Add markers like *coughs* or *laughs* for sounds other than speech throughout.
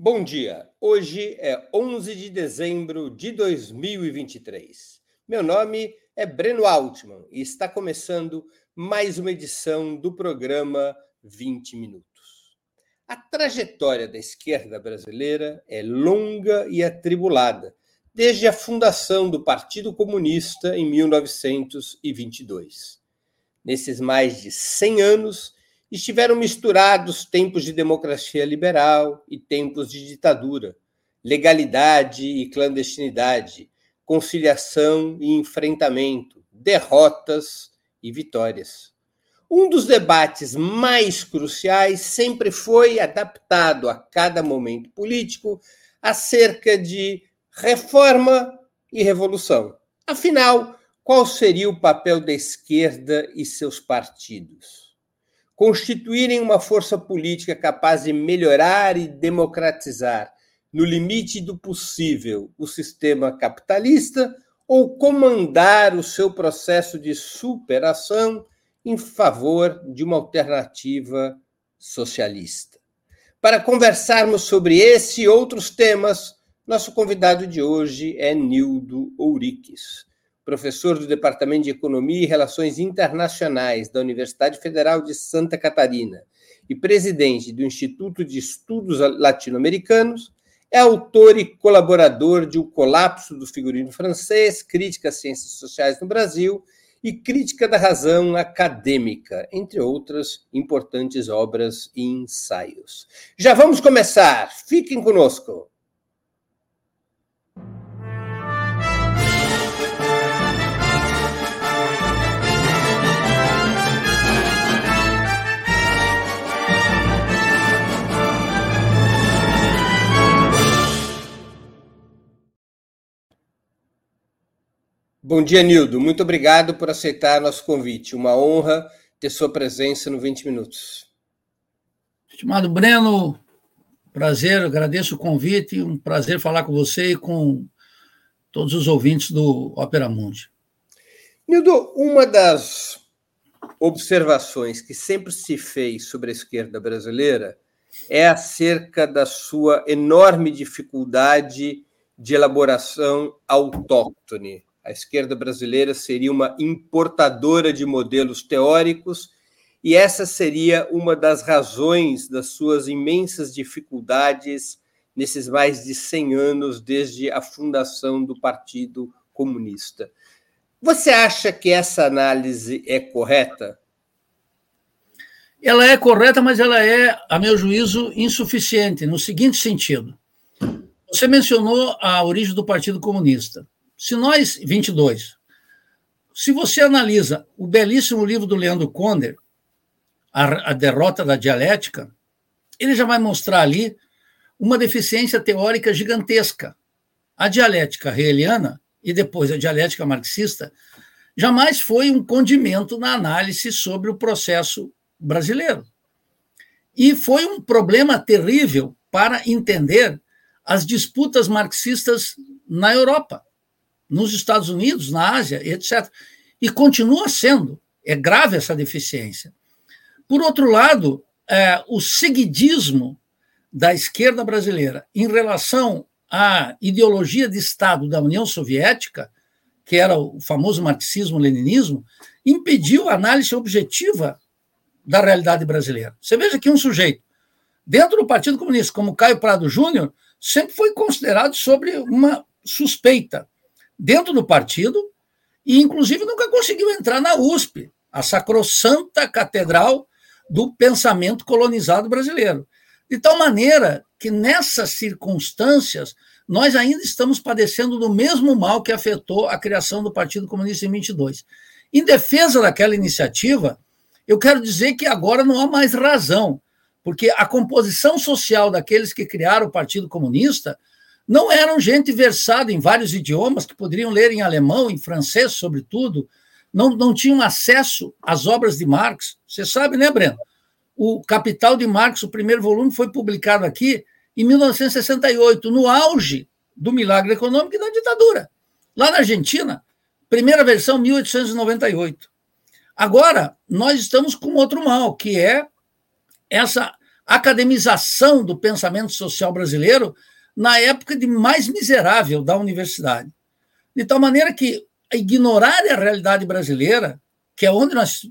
Bom dia. Hoje é 11 de dezembro de 2023. Meu nome é Breno Altman e está começando mais uma edição do programa 20 Minutos. A trajetória da esquerda brasileira é longa e atribulada, desde a fundação do Partido Comunista em 1922. Nesses mais de 100 anos, estiveram misturados tempos de democracia liberal e tempos de ditadura, legalidade e clandestinidade, conciliação e enfrentamento, derrotas e vitórias. Um dos debates mais cruciais sempre foi adaptado a cada momento político acerca de reforma e revolução. Afinal, qual seria o papel da esquerda e seus partidos? Constituírem uma força política capaz de melhorar e democratizar, no limite do possível, o sistema capitalista ou comandar o seu processo de superação em favor de uma alternativa socialista. Para conversarmos sobre esse e outros temas, nosso convidado de hoje é Nildo Ouriques professor do Departamento de Economia e Relações Internacionais da Universidade Federal de Santa Catarina e presidente do Instituto de Estudos Latino-Americanos, é autor e colaborador de O Colapso do Figurino Francês, Crítica às Ciências Sociais no Brasil e Crítica da Razão Acadêmica, entre outras importantes obras e ensaios. Já vamos começar, fiquem conosco. Bom dia, Nildo. Muito obrigado por aceitar nosso convite. Uma honra ter sua presença no 20 Minutos. Estimado Breno, prazer, agradeço o convite, um prazer falar com você e com todos os ouvintes do Opera Mundi. Nildo, uma das observações que sempre se fez sobre a esquerda brasileira é acerca da sua enorme dificuldade de elaboração autóctone a esquerda brasileira seria uma importadora de modelos teóricos, e essa seria uma das razões das suas imensas dificuldades nesses mais de 100 anos desde a fundação do Partido Comunista. Você acha que essa análise é correta? Ela é correta, mas ela é, a meu juízo, insuficiente, no seguinte sentido. Você mencionou a origem do Partido Comunista. Se nós, 22, se você analisa o belíssimo livro do Leandro Conner, a, a Derrota da Dialética, ele já vai mostrar ali uma deficiência teórica gigantesca. A dialética hegeliana e depois a dialética marxista jamais foi um condimento na análise sobre o processo brasileiro. E foi um problema terrível para entender as disputas marxistas na Europa nos Estados Unidos, na Ásia, etc. E continua sendo. É grave essa deficiência. Por outro lado, é, o seguidismo da esquerda brasileira em relação à ideologia de Estado da União Soviética, que era o famoso marxismo-leninismo, impediu a análise objetiva da realidade brasileira. Você veja que um sujeito, dentro do Partido Comunista, como Caio Prado Júnior, sempre foi considerado sobre uma suspeita dentro do partido e, inclusive, nunca conseguiu entrar na USP, a sacrossanta catedral do pensamento colonizado brasileiro. De tal maneira que, nessas circunstâncias, nós ainda estamos padecendo do mesmo mal que afetou a criação do Partido Comunista em 22. Em defesa daquela iniciativa, eu quero dizer que agora não há mais razão, porque a composição social daqueles que criaram o Partido Comunista não eram gente versada em vários idiomas, que poderiam ler em alemão, em francês, sobretudo, não, não tinham acesso às obras de Marx. Você sabe, né, Breno? O Capital de Marx, o primeiro volume, foi publicado aqui em 1968, no auge do milagre econômico e da ditadura. Lá na Argentina, primeira versão, 1898. Agora, nós estamos com outro mal, que é essa academização do pensamento social brasileiro na época de mais miserável da universidade. De tal maneira que ignorar a realidade brasileira, que é onde nós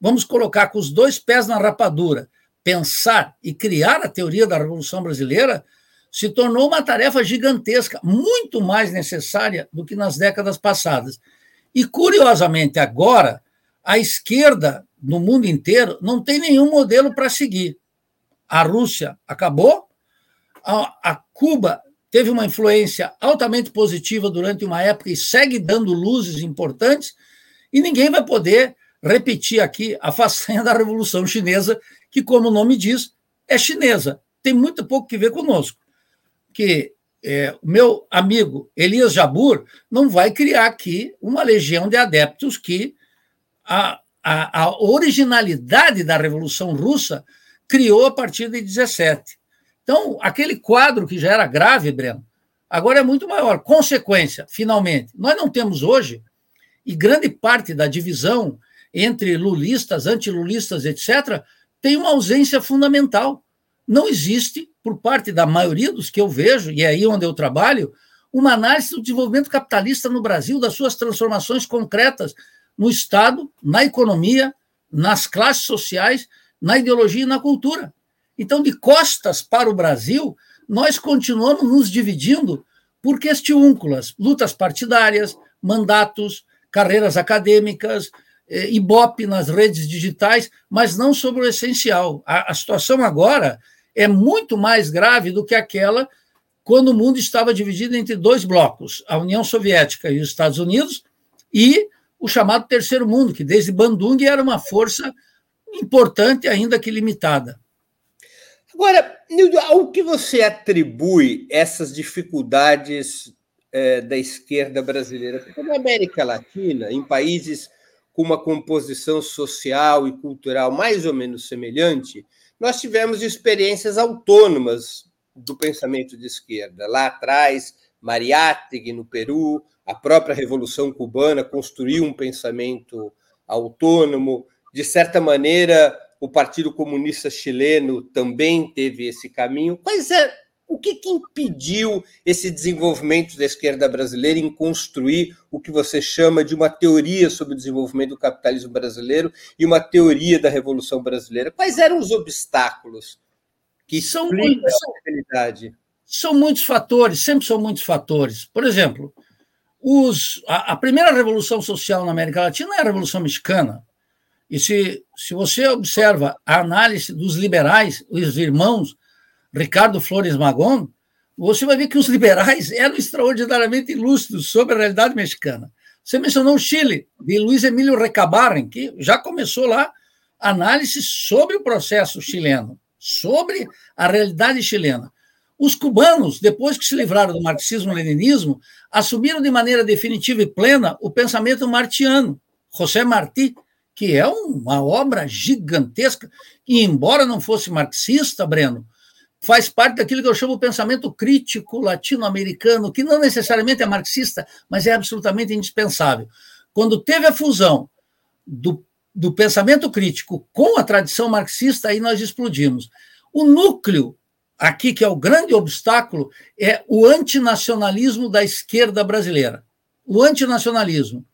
vamos colocar com os dois pés na rapadura, pensar e criar a teoria da Revolução Brasileira, se tornou uma tarefa gigantesca, muito mais necessária do que nas décadas passadas. E, curiosamente, agora, a esquerda no mundo inteiro não tem nenhum modelo para seguir. A Rússia acabou, a, a Cuba teve uma influência altamente positiva durante uma época e segue dando luzes importantes, e ninguém vai poder repetir aqui a façanha *laughs* da Revolução Chinesa, que, como o nome diz, é chinesa. Tem muito pouco que ver conosco. Que é, o meu amigo Elias Jabur não vai criar aqui uma legião de adeptos que a, a, a originalidade da Revolução Russa criou a partir de 17. Então, aquele quadro que já era grave, Breno, agora é muito maior. Consequência, finalmente, nós não temos hoje, e grande parte da divisão entre lulistas, antilulistas, etc., tem uma ausência fundamental. Não existe, por parte da maioria dos que eu vejo, e é aí onde eu trabalho, uma análise do desenvolvimento capitalista no Brasil, das suas transformações concretas no Estado, na economia, nas classes sociais, na ideologia e na cultura. Então, de costas para o Brasil, nós continuamos nos dividindo por questiúnculas, lutas partidárias, mandatos, carreiras acadêmicas, eh, ibope nas redes digitais, mas não sobre o essencial. A, a situação agora é muito mais grave do que aquela quando o mundo estava dividido entre dois blocos, a União Soviética e os Estados Unidos, e o chamado Terceiro Mundo, que desde Bandung era uma força importante, ainda que limitada. Agora, Nildo, ao que você atribui essas dificuldades é, da esquerda brasileira? Porque na América Latina, em países com uma composição social e cultural mais ou menos semelhante, nós tivemos experiências autônomas do pensamento de esquerda. Lá atrás, Mariátegui, no Peru, a própria Revolução Cubana construiu um pensamento autônomo. De certa maneira, o Partido Comunista Chileno também teve esse caminho. Quais é, o que, que impediu esse desenvolvimento da esquerda brasileira em construir o que você chama de uma teoria sobre o desenvolvimento do capitalismo brasileiro e uma teoria da Revolução Brasileira? Quais eram os obstáculos que são muitos, são, são muitos fatores, sempre são muitos fatores. Por exemplo, os, a, a primeira revolução social na América Latina é a Revolução Mexicana. E se, se você observa a análise dos liberais, os irmãos Ricardo Flores Magón, você vai ver que os liberais *laughs* eram extraordinariamente lúcidos sobre a realidade mexicana. Você mencionou o Chile, de Luiz Emílio Recabarren, que já começou lá análise sobre o processo chileno, sobre a realidade chilena. Os cubanos, depois que se livraram do marxismo-leninismo, assumiram de maneira definitiva e plena o pensamento martiano. José Martí, que é uma obra gigantesca, que, embora não fosse marxista, Breno, faz parte daquilo que eu chamo pensamento crítico latino-americano, que não necessariamente é marxista, mas é absolutamente indispensável. Quando teve a fusão do, do pensamento crítico com a tradição marxista, aí nós explodimos. O núcleo aqui, que é o grande obstáculo, é o antinacionalismo da esquerda brasileira. O antinacionalismo.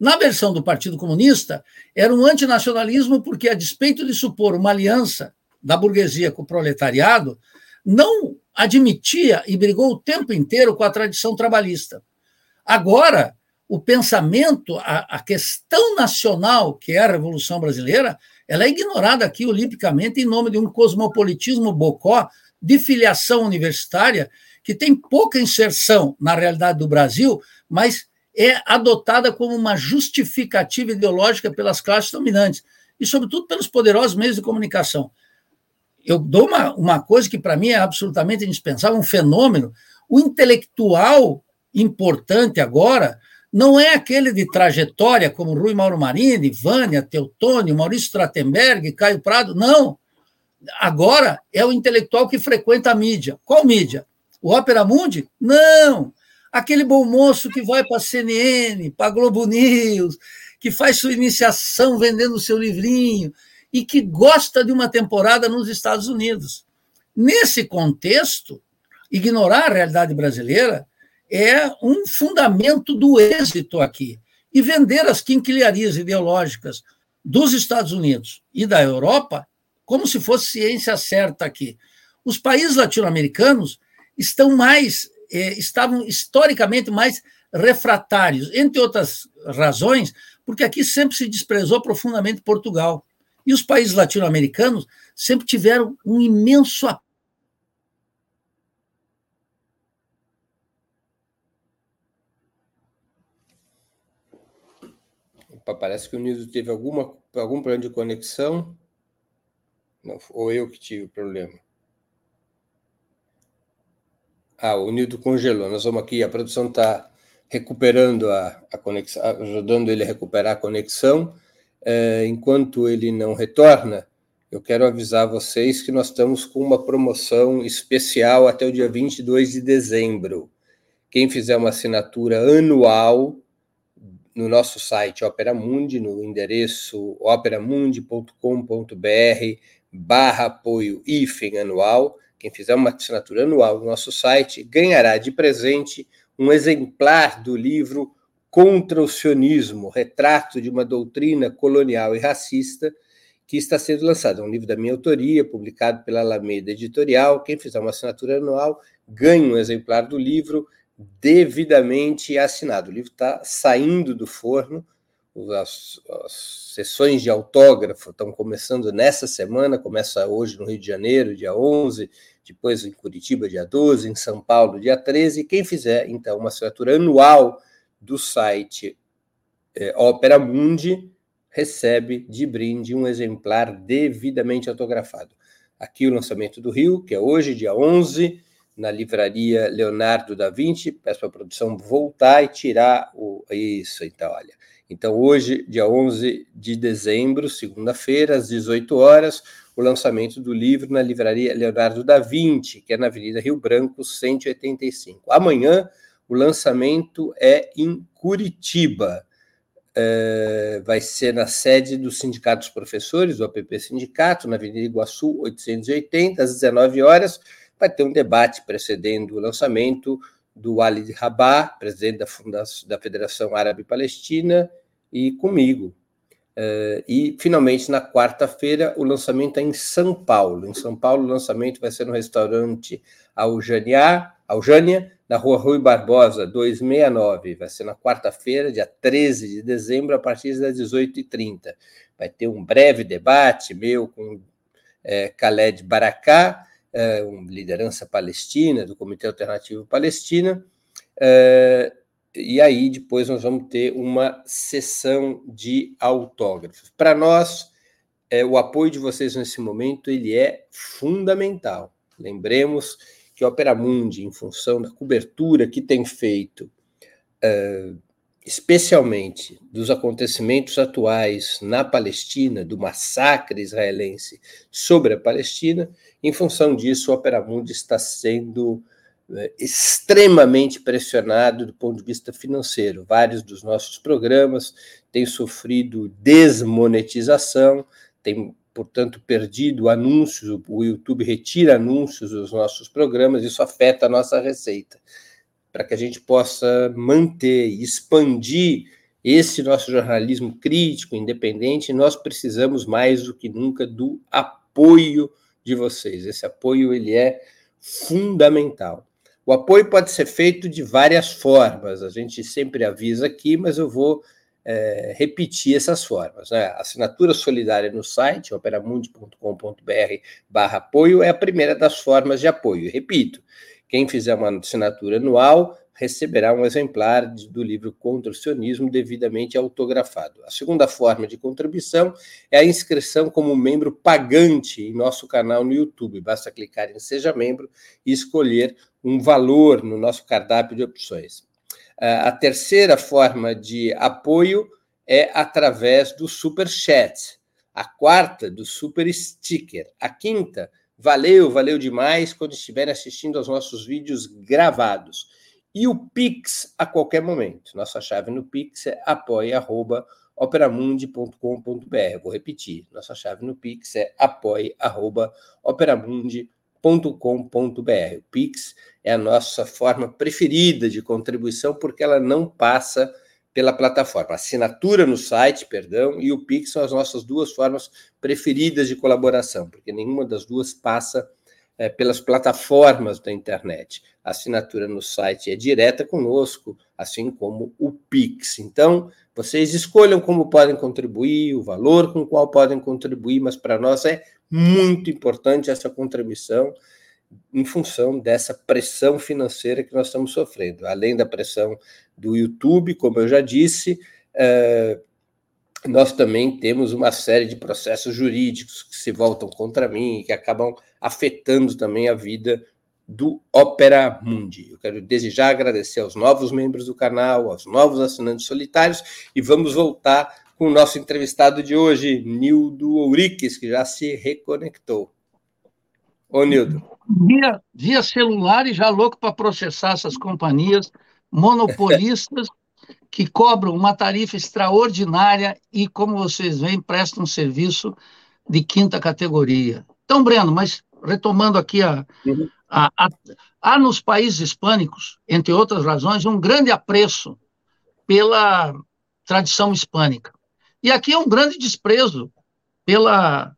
Na versão do Partido Comunista, era um antinacionalismo porque, a despeito de supor uma aliança da burguesia com o proletariado, não admitia e brigou o tempo inteiro com a tradição trabalhista. Agora, o pensamento, a, a questão nacional, que é a Revolução Brasileira, ela é ignorada aqui olimpicamente em nome de um cosmopolitismo bocó de filiação universitária que tem pouca inserção na realidade do Brasil, mas é adotada como uma justificativa ideológica pelas classes dominantes e, sobretudo, pelos poderosos meios de comunicação. Eu dou uma, uma coisa que, para mim, é absolutamente indispensável, um fenômeno. O intelectual importante agora não é aquele de trajetória, como Rui Mauro Marini, Vânia, Teutônio, Maurício Stratenberg, Caio Prado. Não. Agora é o intelectual que frequenta a mídia. Qual mídia? O Opera Mundi? Não aquele bom moço que vai para a CNN, para a Globo News, que faz sua iniciação vendendo seu livrinho, e que gosta de uma temporada nos Estados Unidos. Nesse contexto, ignorar a realidade brasileira é um fundamento do êxito aqui. E vender as quinquilharias ideológicas dos Estados Unidos e da Europa como se fosse ciência certa aqui. Os países latino-americanos estão mais, eh, estavam historicamente mais refratários, entre outras razões, porque aqui sempre se desprezou profundamente Portugal. E os países latino-americanos sempre tiveram um imenso Parece que o Nildo teve alguma, algum problema de conexão. Não, ou eu que tive o problema. Ah, o Nildo congelou. Nós vamos aqui, a produção está recuperando a, a conexão, ajudando ele a recuperar a conexão. É, enquanto ele não retorna, eu quero avisar vocês que nós estamos com uma promoção especial até o dia 22 de dezembro. Quem fizer uma assinatura anual no nosso site Opera Mundi, no endereço operamundi.com.br barra apoio IFEM anual, quem fizer uma assinatura anual no nosso site ganhará de presente um exemplar do livro Contra o Sionismo, Retrato de uma Doutrina Colonial e Racista, que está sendo lançado. É um livro da minha autoria, publicado pela Alameda Editorial. Quem fizer uma assinatura anual ganha um exemplar do livro devidamente assinado. O livro está saindo do forno, as, as, sessões de autógrafo estão começando nessa semana, começa hoje no Rio de Janeiro, dia 11, depois em Curitiba, dia 12, em São Paulo, dia 13. Quem fizer, então, uma assinatura anual do site é, Opera Mundi, recebe de brinde um exemplar devidamente autografado. Aqui o lançamento do Rio, que é hoje, dia 11, na livraria Leonardo da Vinci. Peço para a produção voltar e tirar o. Isso, então, olha. Então, hoje, dia 11 de dezembro, segunda-feira, às 18 horas, o lançamento do livro na livraria Leonardo da Vinci, que é na Avenida Rio Branco, 185. Amanhã, o lançamento é em Curitiba. É, vai ser na sede do Sindicato dos Professores, do APP Sindicato, na Avenida Iguaçu, 880, às 19 horas vai ter um debate precedendo o lançamento do Ali Rabah, presidente da, Fundação, da Federação Árabe Palestina, e comigo. Uh, e, finalmente, na quarta-feira, o lançamento é em São Paulo. Em São Paulo, o lançamento vai ser no restaurante Aljânia, Aljânia na rua Rui Barbosa, 269. Vai ser na quarta-feira, dia 13 de dezembro, a partir das 18h30. Vai ter um breve debate meu com é, Khaled Baracá, é, uma liderança palestina, do Comitê Alternativo Palestina, é, e aí depois nós vamos ter uma sessão de autógrafos. Para nós, é, o apoio de vocês nesse momento ele é fundamental. Lembremos que a Opera Mundi, em função da cobertura que tem feito, é, especialmente dos acontecimentos atuais na Palestina, do massacre israelense sobre a Palestina, em função disso, o Opera Mundi está sendo extremamente pressionado do ponto de vista financeiro. Vários dos nossos programas têm sofrido desmonetização, têm, portanto, perdido anúncios, o YouTube retira anúncios dos nossos programas, isso afeta a nossa receita para que a gente possa manter e expandir esse nosso jornalismo crítico, independente, nós precisamos mais do que nunca do apoio de vocês. Esse apoio ele é fundamental. O apoio pode ser feito de várias formas. A gente sempre avisa aqui, mas eu vou é, repetir essas formas. Né? Assinatura solidária no site operamundi.com.br/barra apoio é a primeira das formas de apoio. Repito, quem fizer uma assinatura anual receberá um exemplar do livro Contra o Sionismo devidamente autografado. A segunda forma de contribuição é a inscrição como membro pagante em nosso canal no YouTube. Basta clicar em Seja Membro e escolher um valor no nosso cardápio de opções. A terceira forma de apoio é através do Super Chat. A quarta, do Super Sticker. A quinta, Valeu, valeu demais quando estiverem assistindo aos nossos vídeos gravados. E o Pix a qualquer momento. Nossa chave no Pix é apoia.operamundi.com.br. operamundi.com.br. Vou repetir, nossa chave no Pix é apoie.operamundi.com.br. O Pix é a nossa forma preferida de contribuição porque ela não passa pela plataforma. Assinatura no site, perdão, e o Pix são as nossas duas formas preferidas de colaboração, porque nenhuma das duas passa é, pelas plataformas da internet. A assinatura no site é direta conosco, assim como o Pix. Então, vocês escolham como podem contribuir, o valor com qual podem contribuir, mas para nós é muito importante essa contribuição em função dessa pressão financeira que nós estamos sofrendo. Além da pressão do YouTube, como eu já disse, é, nós também temos uma série de processos jurídicos que se voltam contra mim e que acabam afetando também a vida do Opera Mundi. Eu quero desejar agradecer aos novos membros do canal, aos novos assinantes solitários e vamos voltar com o nosso entrevistado de hoje, Nildo Ouriques, que já se reconectou. Ô, Nildo. Via, via celular e já louco para processar essas companhias monopolistas *laughs* que cobram uma tarifa extraordinária e, como vocês veem, prestam serviço de quinta categoria. Então, Breno, mas retomando aqui a, a, a, há nos países hispânicos, entre outras razões, um grande apreço pela tradição hispânica. E aqui é um grande desprezo pela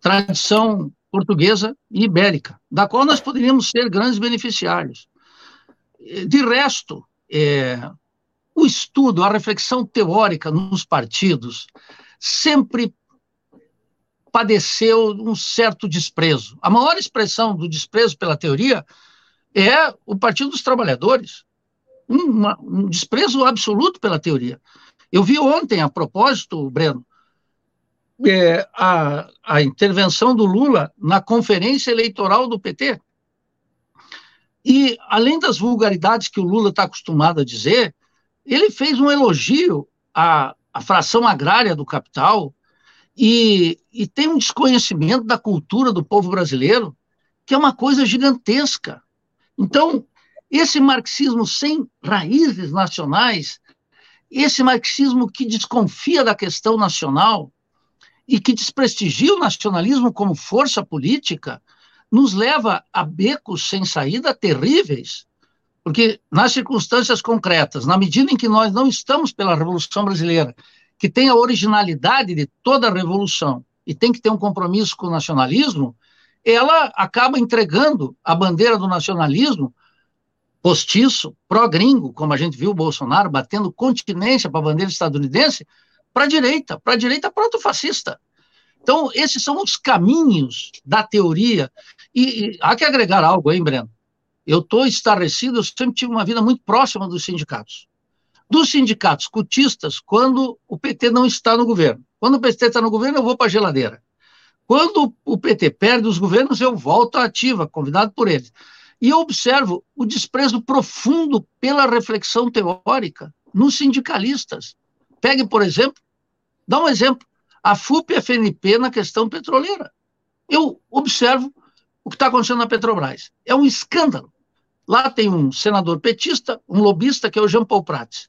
tradição portuguesa e ibérica, da qual nós poderíamos ser grandes beneficiários. De resto, é, o estudo, a reflexão teórica nos partidos sempre padeceu um certo desprezo. A maior expressão do desprezo pela teoria é o Partido dos Trabalhadores. Uma, um desprezo absoluto pela teoria. Eu vi ontem, a propósito, Breno, é, a, a intervenção do Lula na conferência eleitoral do PT. E, além das vulgaridades que o Lula está acostumado a dizer, ele fez um elogio à, à fração agrária do capital e, e tem um desconhecimento da cultura do povo brasileiro que é uma coisa gigantesca. Então, esse marxismo sem raízes nacionais, esse marxismo que desconfia da questão nacional e que desprestigia o nacionalismo como força política, nos leva a becos sem saída terríveis. Porque nas circunstâncias concretas, na medida em que nós não estamos pela Revolução Brasileira, que tem a originalidade de toda a revolução e tem que ter um compromisso com o nacionalismo, ela acaba entregando a bandeira do nacionalismo postiço, pró-gringo, como a gente viu o Bolsonaro batendo continência para a bandeira estadunidense, para a direita, para a direita proto-fascista. Então, esses são os caminhos da teoria. E, e há que agregar algo, hein, Breno? Eu estou estarrecido, eu sempre tive uma vida muito próxima dos sindicatos. Dos sindicatos cutistas, quando o PT não está no governo. Quando o PT está no governo, eu vou para a geladeira. Quando o PT perde os governos, eu volto à ativa, convidado por eles. E eu observo o desprezo profundo pela reflexão teórica nos sindicalistas. Pegue, por exemplo, dá um exemplo, a FUP e a FNP na questão petroleira. Eu observo o que está acontecendo na Petrobras. É um escândalo. Lá tem um senador petista, um lobista, que é o Jean Paul Prats.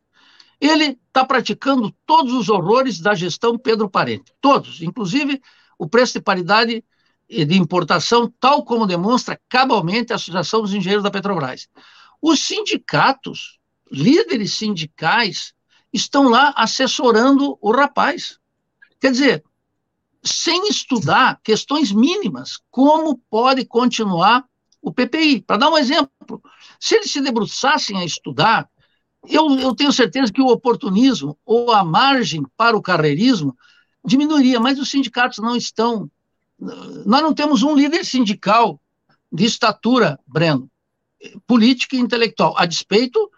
Ele está praticando todos os horrores da gestão Pedro Parente. Todos, inclusive o preço de paridade de importação, tal como demonstra cabalmente a Associação dos Engenheiros da Petrobras. Os sindicatos, líderes sindicais, estão lá assessorando o rapaz. Quer dizer, sem estudar questões mínimas, como pode continuar o PPI. Para dar um exemplo, se eles se debruçassem a estudar, eu, eu tenho certeza que o oportunismo ou a margem para o carreirismo diminuiria, mas os sindicatos não estão. Nós não temos um líder sindical de estatura, Breno, política e intelectual, a despeito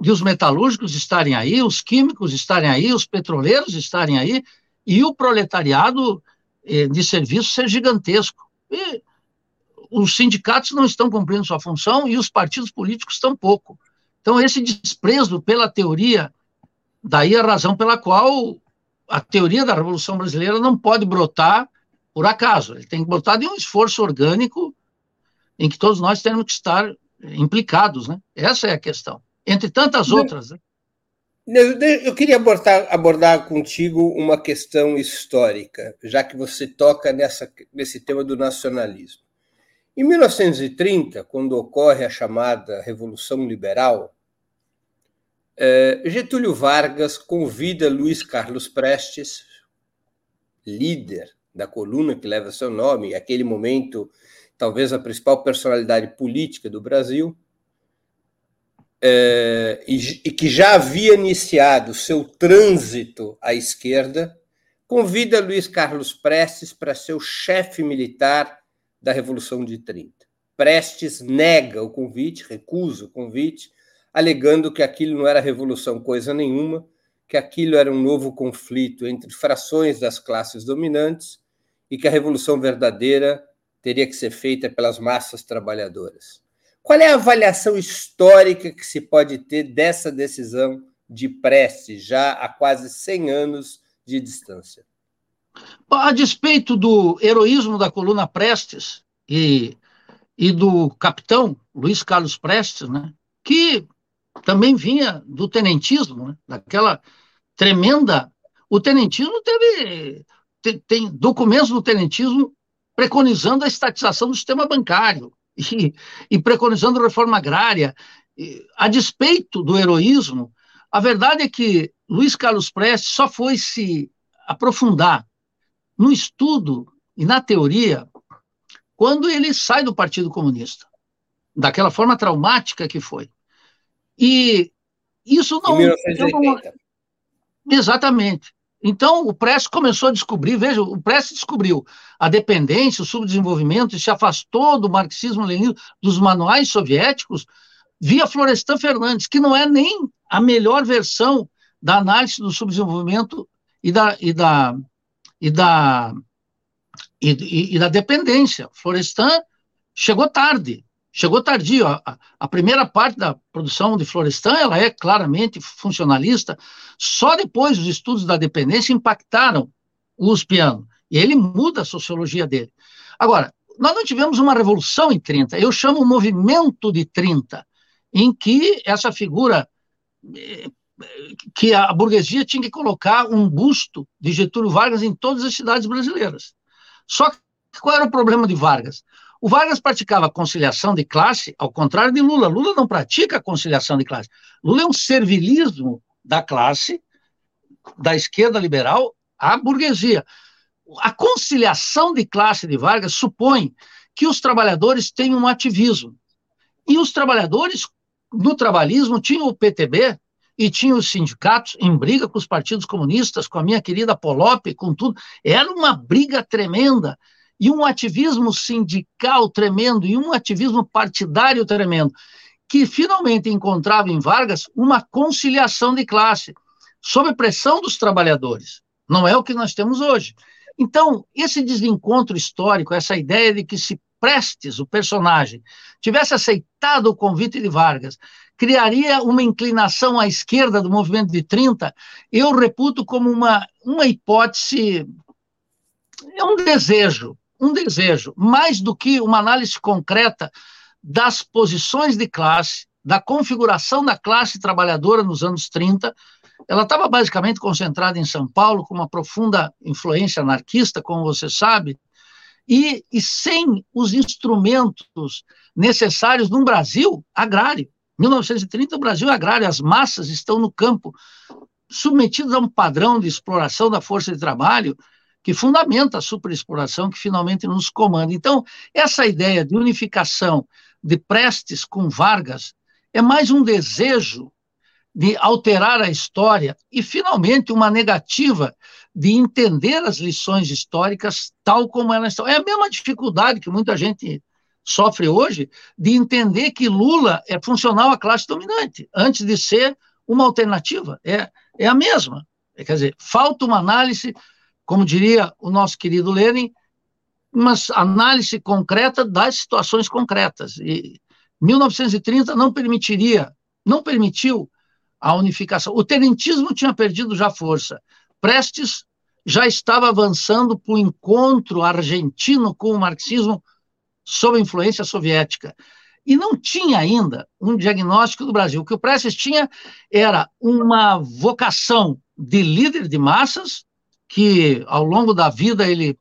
de os metalúrgicos estarem aí, os químicos estarem aí, os petroleiros estarem aí, e o proletariado eh, de serviço ser gigantesco. E os sindicatos não estão cumprindo sua função e os partidos políticos estão pouco. Então, esse desprezo pela teoria, daí a razão pela qual a teoria da Revolução Brasileira não pode brotar por acaso, ele tem que brotar de um esforço orgânico em que todos nós temos que estar implicados, né? Essa é a questão, entre tantas outras. Né? Eu queria abordar, abordar contigo uma questão histórica, já que você toca nessa, nesse tema do nacionalismo. Em 1930, quando ocorre a chamada Revolução Liberal, eh, Getúlio Vargas convida Luiz Carlos Prestes, líder da coluna que leva seu nome, aquele momento, talvez a principal personalidade política do Brasil, é, e, e que já havia iniciado seu trânsito à esquerda, convida Luiz Carlos Prestes para ser o chefe militar da Revolução de 30. Prestes nega o convite, recusa o convite, alegando que aquilo não era revolução coisa nenhuma, que aquilo era um novo conflito entre frações das classes dominantes e que a revolução verdadeira teria que ser feita pelas massas trabalhadoras. Qual é a avaliação histórica que se pode ter dessa decisão de Prestes, já há quase 100 anos de distância? A despeito do heroísmo da coluna Prestes e, e do capitão Luiz Carlos Prestes, né, que também vinha do tenentismo, né, daquela tremenda. O tenentismo teve tem documentos do tenentismo preconizando a estatização do sistema bancário e, e preconizando reforma agrária. E, a despeito do heroísmo, a verdade é que Luiz Carlos Prestes só foi se aprofundar no estudo e na teoria quando ele sai do Partido Comunista, daquela forma traumática que foi. E isso não. Em 1980. Não, exatamente. Então, o Prestes começou a descobrir, veja, o Prestes descobriu a dependência, o subdesenvolvimento, e se afastou do marxismo-leninismo, dos manuais soviéticos, via Florestan Fernandes, que não é nem a melhor versão da análise do subdesenvolvimento e da, e da, e da, e, e, e da dependência. Florestan chegou tarde, chegou tardio. A, a, primeira parte da produção de Florestan ela é claramente funcionalista. Só depois os estudos da dependência impactaram o Uspiano. E ele muda a sociologia dele. Agora, nós não tivemos uma revolução em 30, eu chamo o movimento de 30, em que essa figura eh, que a burguesia tinha que colocar um busto de Getúlio Vargas em todas as cidades brasileiras. Só que qual era o problema de Vargas? O Vargas praticava conciliação de classe, ao contrário de Lula. Lula não pratica conciliação de classe. Lula é um servilismo da classe, da esquerda liberal, à burguesia. A conciliação de classe de Vargas supõe que os trabalhadores têm um ativismo. E os trabalhadores, no trabalhismo, tinham o PTB e tinham os sindicatos em briga com os partidos comunistas, com a minha querida Polop, com tudo. Era uma briga tremenda e um ativismo sindical tremendo e um ativismo partidário tremendo, que finalmente encontrava em Vargas uma conciliação de classe, sob pressão dos trabalhadores. Não é o que nós temos hoje. Então, esse desencontro histórico, essa ideia de que se Prestes, o personagem, tivesse aceitado o convite de Vargas, criaria uma inclinação à esquerda do movimento de 30, eu reputo como uma, uma hipótese, é um desejo, um desejo, mais do que uma análise concreta das posições de classe, da configuração da classe trabalhadora nos anos 30. Ela estava basicamente concentrada em São Paulo, com uma profunda influência anarquista, como você sabe, e, e sem os instrumentos necessários num Brasil agrário. 1930, o Brasil agrário, as massas estão no campo, submetidas a um padrão de exploração da força de trabalho que fundamenta a superexploração que finalmente nos comanda. Então, essa ideia de unificação de Prestes com Vargas é mais um desejo de alterar a história e, finalmente, uma negativa de entender as lições históricas tal como elas estão. É a mesma dificuldade que muita gente sofre hoje de entender que Lula é funcional à classe dominante, antes de ser uma alternativa. É, é a mesma. Quer dizer, falta uma análise como diria o nosso querido Lenin, uma análise concreta das situações concretas. E 1930 não permitiria, não permitiu a unificação. O tenentismo tinha perdido já força. Prestes já estava avançando para o encontro argentino com o marxismo sob influência soviética. e não tinha ainda um diagnóstico do Brasil. O que o Prestes tinha era uma vocação de líder de massas, que ao longo da vida ele,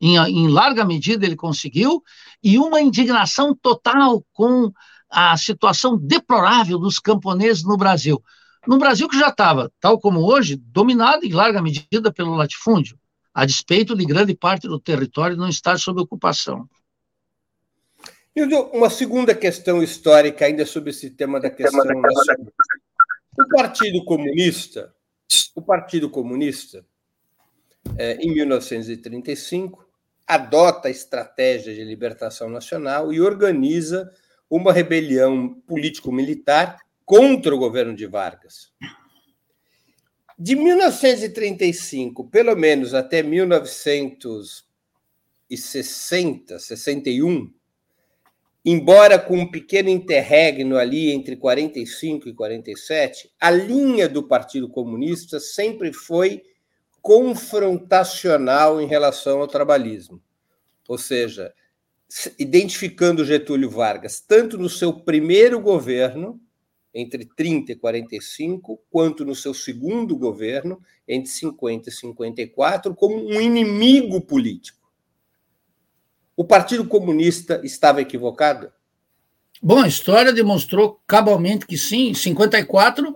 em, em larga medida, ele conseguiu, e uma indignação total com a situação deplorável dos camponeses no Brasil. No Brasil que já estava, tal como hoje, dominado em larga medida pelo latifúndio, a despeito de grande parte do território não estar sob ocupação. Uma segunda questão histórica, ainda sobre esse tema da questão nacional. O Partido Comunista, o Partido Comunista, em 1935, adota a estratégia de libertação nacional e organiza uma rebelião político-militar contra o governo de Vargas. De 1935, pelo menos até 1960, 61, embora com um pequeno interregno ali entre 45 e 47, a linha do Partido Comunista sempre foi confrontacional em relação ao trabalhismo. Ou seja, identificando Getúlio Vargas tanto no seu primeiro governo, entre 30 e 45, quanto no seu segundo governo, entre 50 e 54, como um inimigo político. O Partido Comunista estava equivocado? Bom, a história demonstrou cabalmente que sim. Em 54,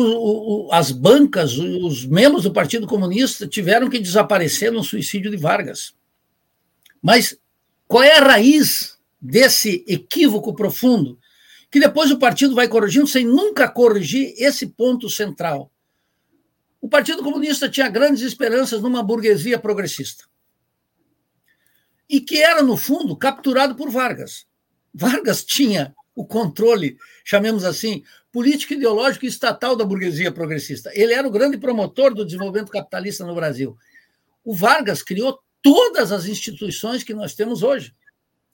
o, o, as bancas, os membros do Partido Comunista tiveram que desaparecer no suicídio de Vargas. Mas qual é a raiz desse equívoco profundo? Que depois o partido vai corrigindo sem nunca corrigir esse ponto central. O Partido Comunista tinha grandes esperanças numa burguesia progressista e que era, no fundo, capturado por Vargas. Vargas tinha o controle, chamemos assim, político, ideológico e estatal da burguesia progressista. Ele era o grande promotor do desenvolvimento capitalista no Brasil. O Vargas criou todas as instituições que nós temos hoje.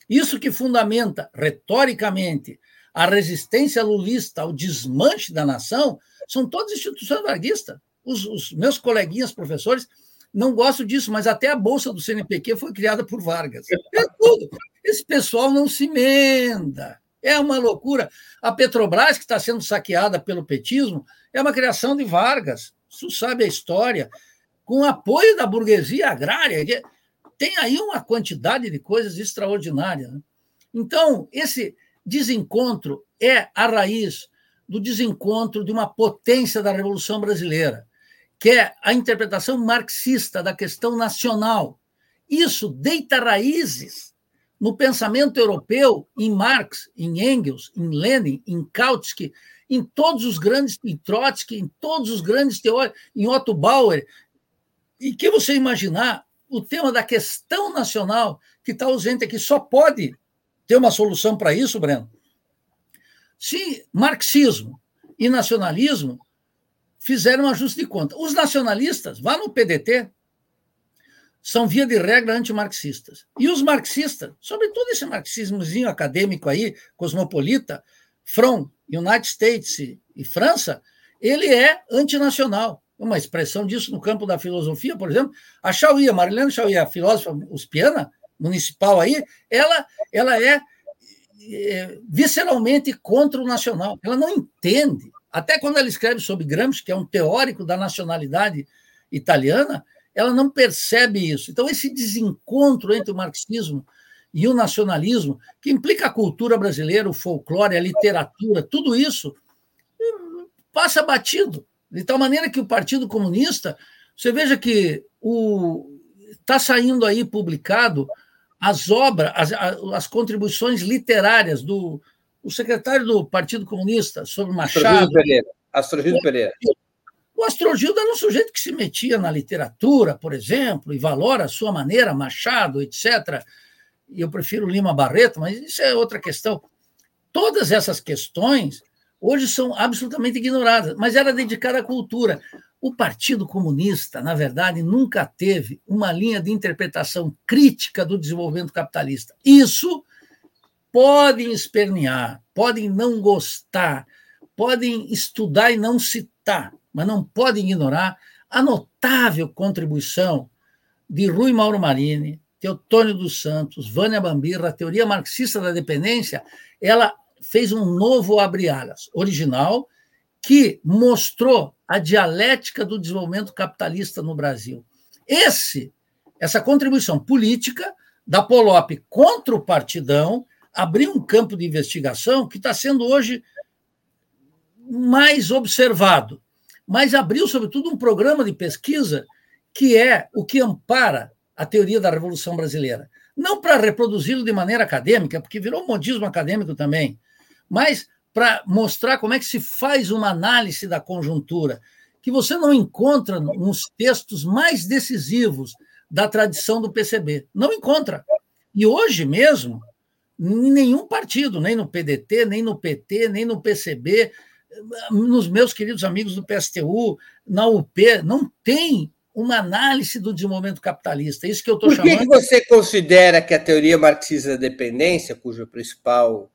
Isso que fundamenta, retoricamente, a resistência lulista ao desmanche da nação são todas instituições varguistas. Os, os meus coleguinhas professores não gosto disso, mas até a bolsa do CNPq foi criada por Vargas. É tudo. Esse pessoal não se emenda. É uma loucura. A Petrobras, que está sendo saqueada pelo petismo, é uma criação de Vargas. Isso sabe a história. Com apoio da burguesia agrária. Tem aí uma quantidade de coisas extraordinárias. Né? Então, esse desencontro é a raiz do desencontro de uma potência da Revolução Brasileira que é a interpretação marxista da questão nacional. Isso deita raízes no pensamento europeu, em Marx, em Engels, em Lenin, em Kautsky, em todos os grandes, em Trotsky, em todos os grandes teóricos, em Otto Bauer. E que você imaginar o tema da questão nacional, que está ausente aqui, só pode ter uma solução para isso, Breno, se marxismo e nacionalismo fizeram um ajuste de conta. Os nacionalistas, vá no PDT, são, via de regra, antimarxistas. E os marxistas, sobretudo esse marxismozinho acadêmico aí, cosmopolita, From, United States e França, ele é antinacional. Uma expressão disso no campo da filosofia, por exemplo, a Chauí, a Marilena Chauí, a filósofa uspiana, municipal aí, ela, ela é, é visceralmente contra o nacional. Ela não entende até quando ela escreve sobre Gramsci, que é um teórico da nacionalidade italiana, ela não percebe isso. Então, esse desencontro entre o marxismo e o nacionalismo, que implica a cultura brasileira, o folclore, a literatura, tudo isso, passa batido. De tal maneira que o Partido Comunista, você veja que está saindo aí publicado as obras, as, as contribuições literárias do, o secretário do Partido Comunista sobre Machado. Astrogildo Pereira. Astrogildo Pereira. O Astrogildo era um sujeito que se metia na literatura, por exemplo, e valora a sua maneira, Machado, etc. E eu prefiro Lima Barreto, mas isso é outra questão. Todas essas questões hoje são absolutamente ignoradas, mas era dedicada à cultura. O Partido Comunista, na verdade, nunca teve uma linha de interpretação crítica do desenvolvimento capitalista. Isso podem espernear, podem não gostar, podem estudar e não citar, mas não podem ignorar a notável contribuição de Rui Mauro Marini, Teotônio dos Santos, Vânia Bambirra, a teoria marxista da dependência, ela fez um novo abre-alas original que mostrou a dialética do desenvolvimento capitalista no Brasil. Esse, essa contribuição política da Polop contra o partidão abriu um campo de investigação que está sendo hoje mais observado, mas abriu, sobretudo, um programa de pesquisa que é o que ampara a teoria da Revolução Brasileira. Não para reproduzi-lo de maneira acadêmica, porque virou modismo acadêmico também, mas para mostrar como é que se faz uma análise da conjuntura, que você não encontra nos textos mais decisivos da tradição do PCB. Não encontra. E hoje mesmo, nenhum partido, nem no PDT, nem no PT, nem no PCB, nos meus queridos amigos do PSTU, na UP, não tem uma análise do desenvolvimento capitalista. É isso que eu estou chamando. Por que você considera que a teoria marxista da dependência, cujo principal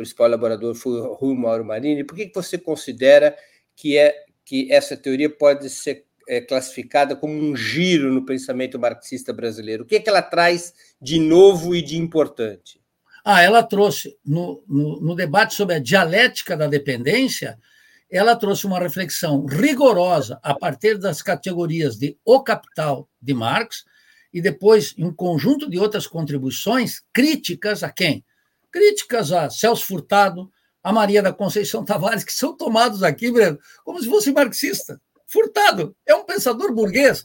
principal elaborador foi o Rui Mauro Marini, por que você considera que, é, que essa teoria pode ser é, classificada como um giro no pensamento marxista brasileiro? O que, é que ela traz de novo e de importante? Ah, ela trouxe, no, no, no debate sobre a dialética da dependência, ela trouxe uma reflexão rigorosa a partir das categorias de O Capital de Marx e depois um conjunto de outras contribuições críticas a quem? Críticas a Celso Furtado, a Maria da Conceição Tavares, que são tomados aqui, como se fosse marxista. Furtado é um pensador burguês.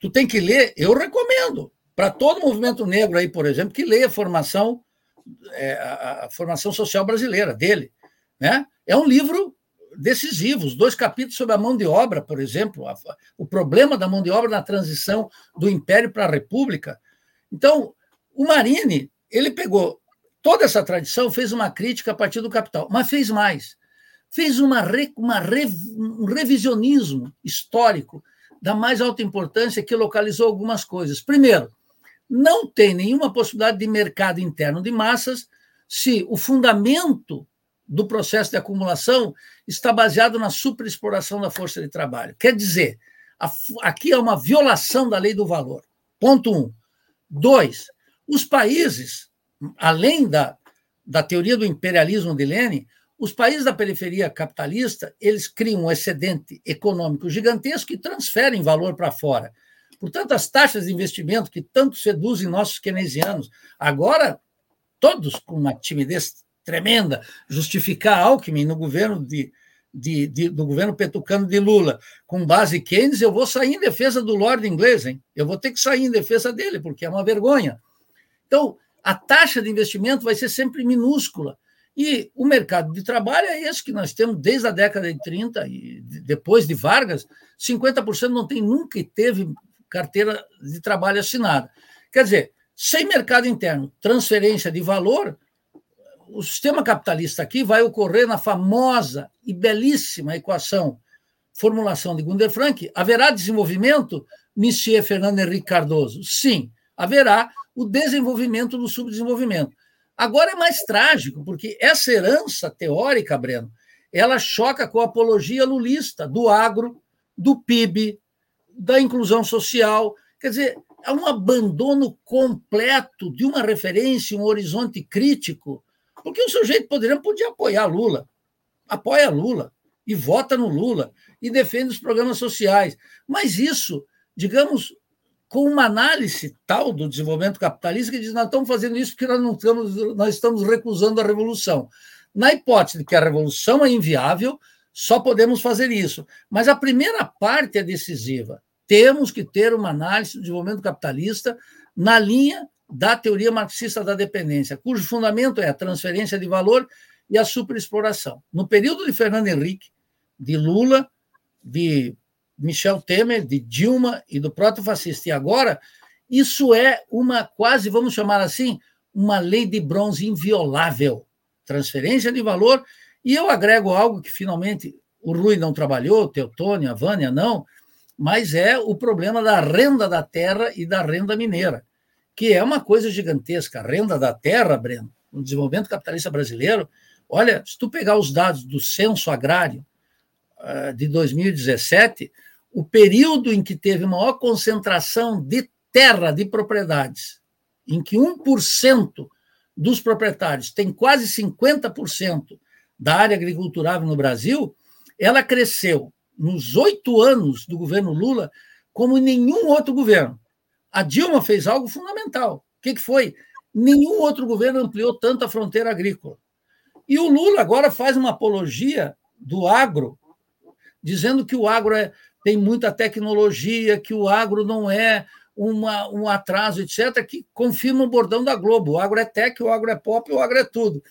Tu tem que ler, eu recomendo, para todo movimento negro aí, por exemplo, que leia a formação, é, a formação social brasileira dele. Né? É um livro decisivo, os dois capítulos sobre a mão de obra, por exemplo, a, o problema da mão de obra na transição do Império para a República. Então, o Marini, ele pegou toda essa tradição, fez uma crítica a partir do capital, mas fez mais. Fez uma, uma um revisionismo histórico da mais alta importância que localizou algumas coisas. Primeiro, não tem nenhuma possibilidade de mercado interno de massas se o fundamento do processo de acumulação está baseado na superexploração da força de trabalho. Quer dizer, aqui é uma violação da lei do valor. Ponto um. Dois, os países além da, da teoria do imperialismo de Lenin, os países da periferia capitalista eles criam um excedente econômico gigantesco e transferem valor para fora. Portanto, as taxas de investimento que tanto seduzem nossos keynesianos, agora todos com uma timidez tremenda, justificar Alckmin no governo de, de, de, do governo petucano de Lula, com base Keynes, eu vou sair em defesa do Lord inglês, hein? Eu vou ter que sair em defesa dele, porque é uma vergonha. Então, a taxa de investimento vai ser sempre minúscula. E o mercado de trabalho é esse que nós temos desde a década de 30 e depois de Vargas, 50% não tem nunca teve carteira de trabalho assinada. Quer dizer, sem mercado interno, transferência de valor, o sistema capitalista aqui vai ocorrer na famosa e belíssima equação formulação de Gunder Frank, haverá desenvolvimento, Monsieur Fernando Henrique Cardoso? Sim, haverá, o desenvolvimento do subdesenvolvimento. Agora é mais trágico, porque essa herança teórica, Breno, ela choca com a apologia lulista do agro, do PIB, da inclusão social. Quer dizer, é um abandono completo de uma referência, um horizonte crítico, porque o sujeito poderia podia apoiar Lula, apoia Lula e vota no Lula e defende os programas sociais. Mas isso, digamos, com uma análise tal do desenvolvimento capitalista que diz: nós estamos fazendo isso porque nós, não estamos, nós estamos recusando a revolução. Na hipótese de que a revolução é inviável, só podemos fazer isso. Mas a primeira parte é decisiva. Temos que ter uma análise do desenvolvimento capitalista na linha da teoria marxista da dependência, cujo fundamento é a transferência de valor e a superexploração. No período de Fernando Henrique, de Lula, de Michel Temer, de Dilma e do proto-fascista. E agora, isso é uma quase, vamos chamar assim, uma lei de bronze inviolável. Transferência de valor. E eu agrego algo que finalmente o Rui não trabalhou, o Teotônio, a Vânia não, mas é o problema da renda da terra e da renda mineira, que é uma coisa gigantesca. A renda da terra, Breno, no desenvolvimento capitalista brasileiro, olha, se tu pegar os dados do censo agrário uh, de 2017, o período em que teve maior concentração de terra de propriedades em que 1% dos proprietários tem quase 50% da área agriculturável no Brasil, ela cresceu nos oito anos do governo Lula como nenhum outro governo. A Dilma fez algo fundamental. O que, que foi? Nenhum outro governo ampliou tanto a fronteira agrícola. E o Lula agora faz uma apologia do agro, dizendo que o agro é, tem muita tecnologia, que o agro não é uma, um atraso, etc., que confirma o bordão da Globo. O agro é tech, o agro é pop, o agro é tudo.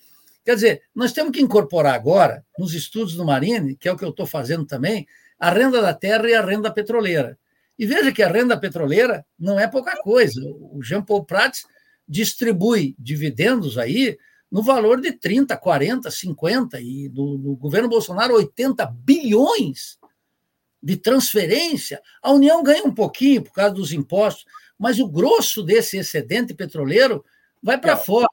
Quer dizer, nós temos que incorporar agora, nos estudos do Marine, que é o que eu estou fazendo também, a renda da terra e a renda petroleira. E veja que a renda petroleira não é pouca coisa. O Jean Paul Prats distribui dividendos aí no valor de 30, 40, 50, e no, no governo Bolsonaro, 80 bilhões de transferência. A União ganha um pouquinho por causa dos impostos, mas o grosso desse excedente petroleiro vai para fora.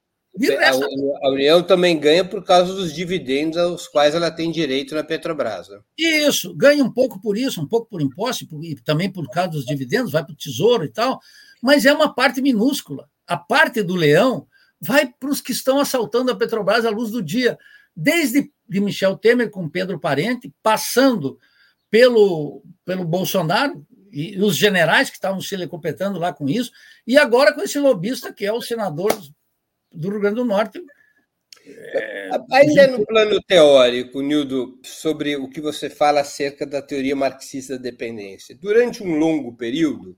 A, União também ganha por causa dos dividendos aos quais ela tem direito na Petrobras. Né? Isso, ganha um pouco por isso, um pouco por imposto, e também por causa dos dividendos, vai para o Tesouro e tal, mas é uma parte minúscula. A parte do leão vai para os que estão assaltando a Petrobras à luz do dia, desde de Michel Temer com Pedro Parente, passando pelo, pelo Bolsonaro e os generais que estavam se completando lá com isso, e agora com esse lobista que é o senador do Rio Grande do Norte. É, Ainda no plano teórico, Nildo, sobre o que você fala acerca da teoria marxista da dependência. Durante um longo período,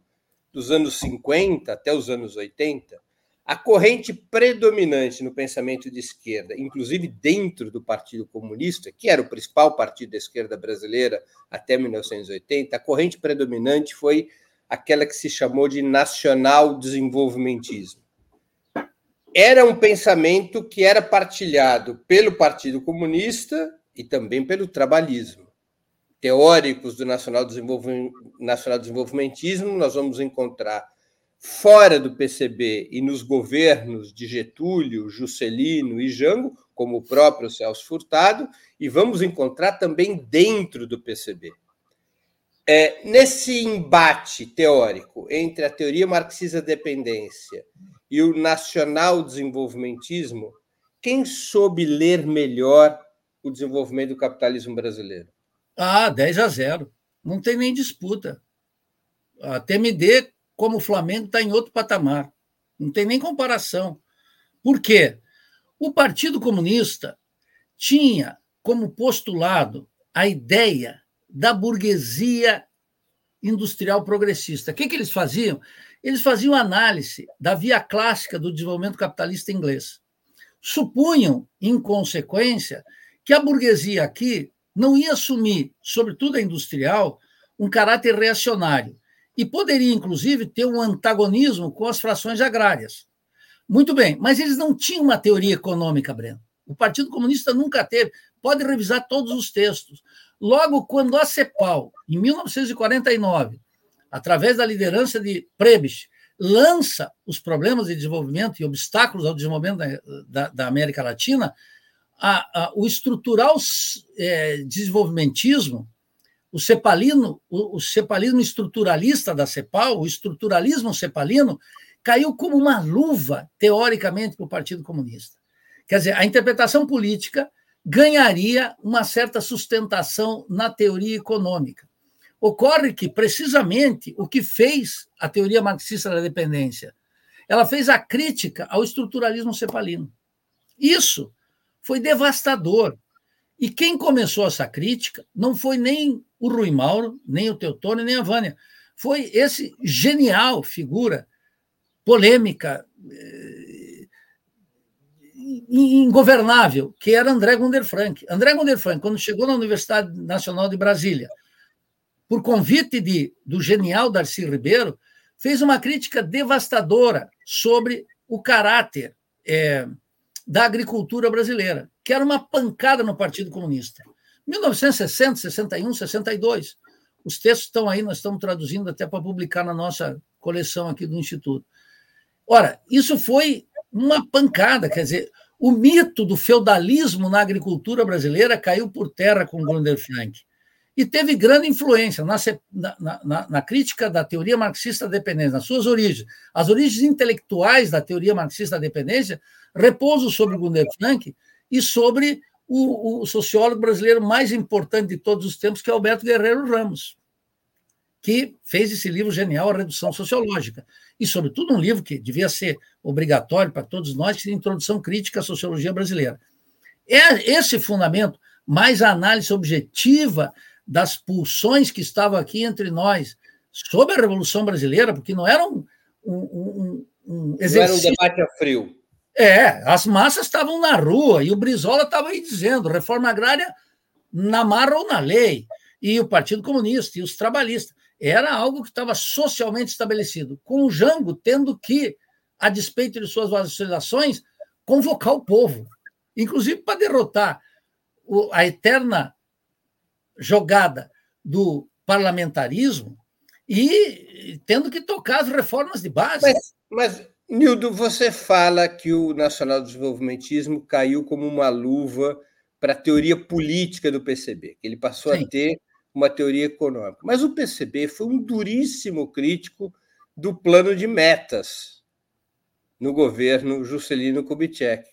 dos anos 50 até os anos 80, a corrente predominante no pensamento de esquerda, inclusive dentro do Partido Comunista, que era o principal partido da esquerda brasileira até 1980, a corrente predominante foi aquela que se chamou de nacional desenvolvimentismo era um pensamento que era partilhado pelo Partido Comunista e também pelo trabalhismo. Teóricos do nacional, nacional desenvolvimentismo nós vamos encontrar fora do PCB e nos governos de Getúlio, Juscelino e Jango, como o próprio Celso Furtado, e vamos encontrar também dentro do PCB. É, nesse embate teórico entre a teoria marxista da dependência e o nacional desenvolvimentismo, quem soube ler melhor o desenvolvimento do capitalismo brasileiro? Ah, 10 a 0. Não tem nem disputa. A TMD, como o Flamengo, está em outro patamar. Não tem nem comparação. Por quê? O Partido Comunista tinha como postulado a ideia da burguesia industrial progressista. O que, que eles faziam? Eles faziam análise da via clássica do desenvolvimento capitalista inglês. Supunham, em consequência, que a burguesia aqui não ia assumir, sobretudo a industrial, um caráter reacionário e poderia, inclusive, ter um antagonismo com as frações agrárias. Muito bem, mas eles não tinham uma teoria econômica, Breno. O Partido Comunista nunca teve. Pode revisar todos os textos. Logo, quando a CEPAL, em 1949, através da liderança de Prebisch, lança os problemas de desenvolvimento e obstáculos ao desenvolvimento da, da, da América Latina, a, a, o estrutural é, desenvolvimentismo, o cepalino, o, o cepalismo estruturalista da CEPAL, o estruturalismo cepalino, caiu como uma luva, teoricamente, para o Partido Comunista. Quer dizer, a interpretação política ganharia uma certa sustentação na teoria econômica. Ocorre que, precisamente, o que fez a teoria marxista da dependência? Ela fez a crítica ao estruturalismo cepalino. Isso foi devastador. E quem começou essa crítica não foi nem o Rui Mauro, nem o Teotônio, nem a Vânia. Foi esse genial figura polêmica, eh, ingovernável, que era André Gunder Frank. André Gunder Frank, quando chegou na Universidade Nacional de Brasília, por convite de, do genial Darcy Ribeiro, fez uma crítica devastadora sobre o caráter é, da agricultura brasileira, que era uma pancada no Partido Comunista. 1960, 61, 62. Os textos estão aí, nós estamos traduzindo até para publicar na nossa coleção aqui do Instituto. Ora, isso foi uma pancada, quer dizer, o mito do feudalismo na agricultura brasileira caiu por terra com Grunder Frank. E teve grande influência na, na, na, na, crítica da teoria marxista da dependência, nas suas origens. As origens intelectuais da teoria marxista da dependência repousam sobre Gunder Frank e sobre o, o, sociólogo brasileiro mais importante de todos os tempos, que é Alberto Guerreiro Ramos, que fez esse livro genial, A Redução Sociológica. E, sobretudo, um livro que devia ser obrigatório para todos nós, que é Introdução Crítica à Sociologia Brasileira. É esse fundamento, mais a análise objetiva das pulsões que estavam aqui entre nós sobre a Revolução Brasileira, porque não era um, um, um, exercício. Não era um debate a frio. É, as massas estavam na rua e o Brizola estava aí dizendo reforma agrária na marra ou na lei, e o Partido Comunista e os trabalhistas. Era algo que estava socialmente estabelecido, com o Jango tendo que, a despeito de suas vacilações, convocar o povo, inclusive para derrotar a eterna jogada do parlamentarismo e tendo que tocar as reformas de base. Mas, mas Nildo, você fala que o nacional desenvolvimentismo caiu como uma luva para a teoria política do PCB, que ele passou Sim. a ter uma teoria econômica. Mas o PCB foi um duríssimo crítico do plano de metas no governo Juscelino Kubitschek.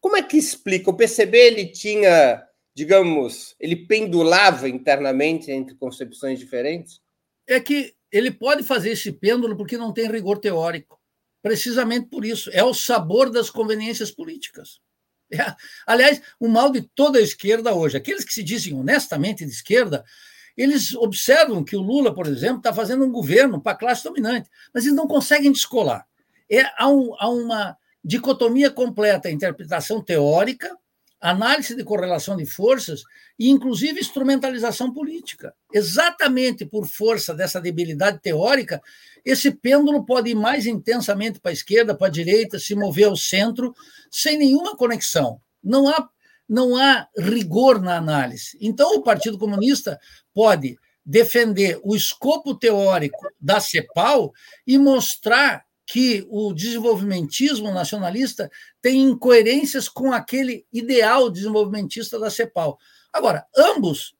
Como é que explica? O PCB ele tinha digamos, ele pendulava internamente entre concepções diferentes? É que ele pode fazer esse pêndulo porque não tem rigor teórico. Precisamente por isso. É o sabor das conveniências políticas. É, aliás, o mal de toda a esquerda hoje, aqueles que se dizem honestamente de esquerda, eles observam que o Lula, por exemplo, está fazendo um governo para a classe dominante, mas eles não conseguem descolar. É, há, um, há uma dicotomia completa, a interpretação teórica análise de correlação de forças e, inclusive, instrumentalização política. Exatamente por força dessa debilidade teórica, esse pêndulo pode ir mais intensamente para a esquerda, para a direita, se mover ao centro, sem nenhuma conexão. Não há, não há rigor na análise. Então, o Partido Comunista pode defender o escopo teórico da CEPAL e mostrar que o desenvolvimentismo nacionalista tem incoerências com aquele ideal desenvolvimentista da CEPAL. Agora, ambos,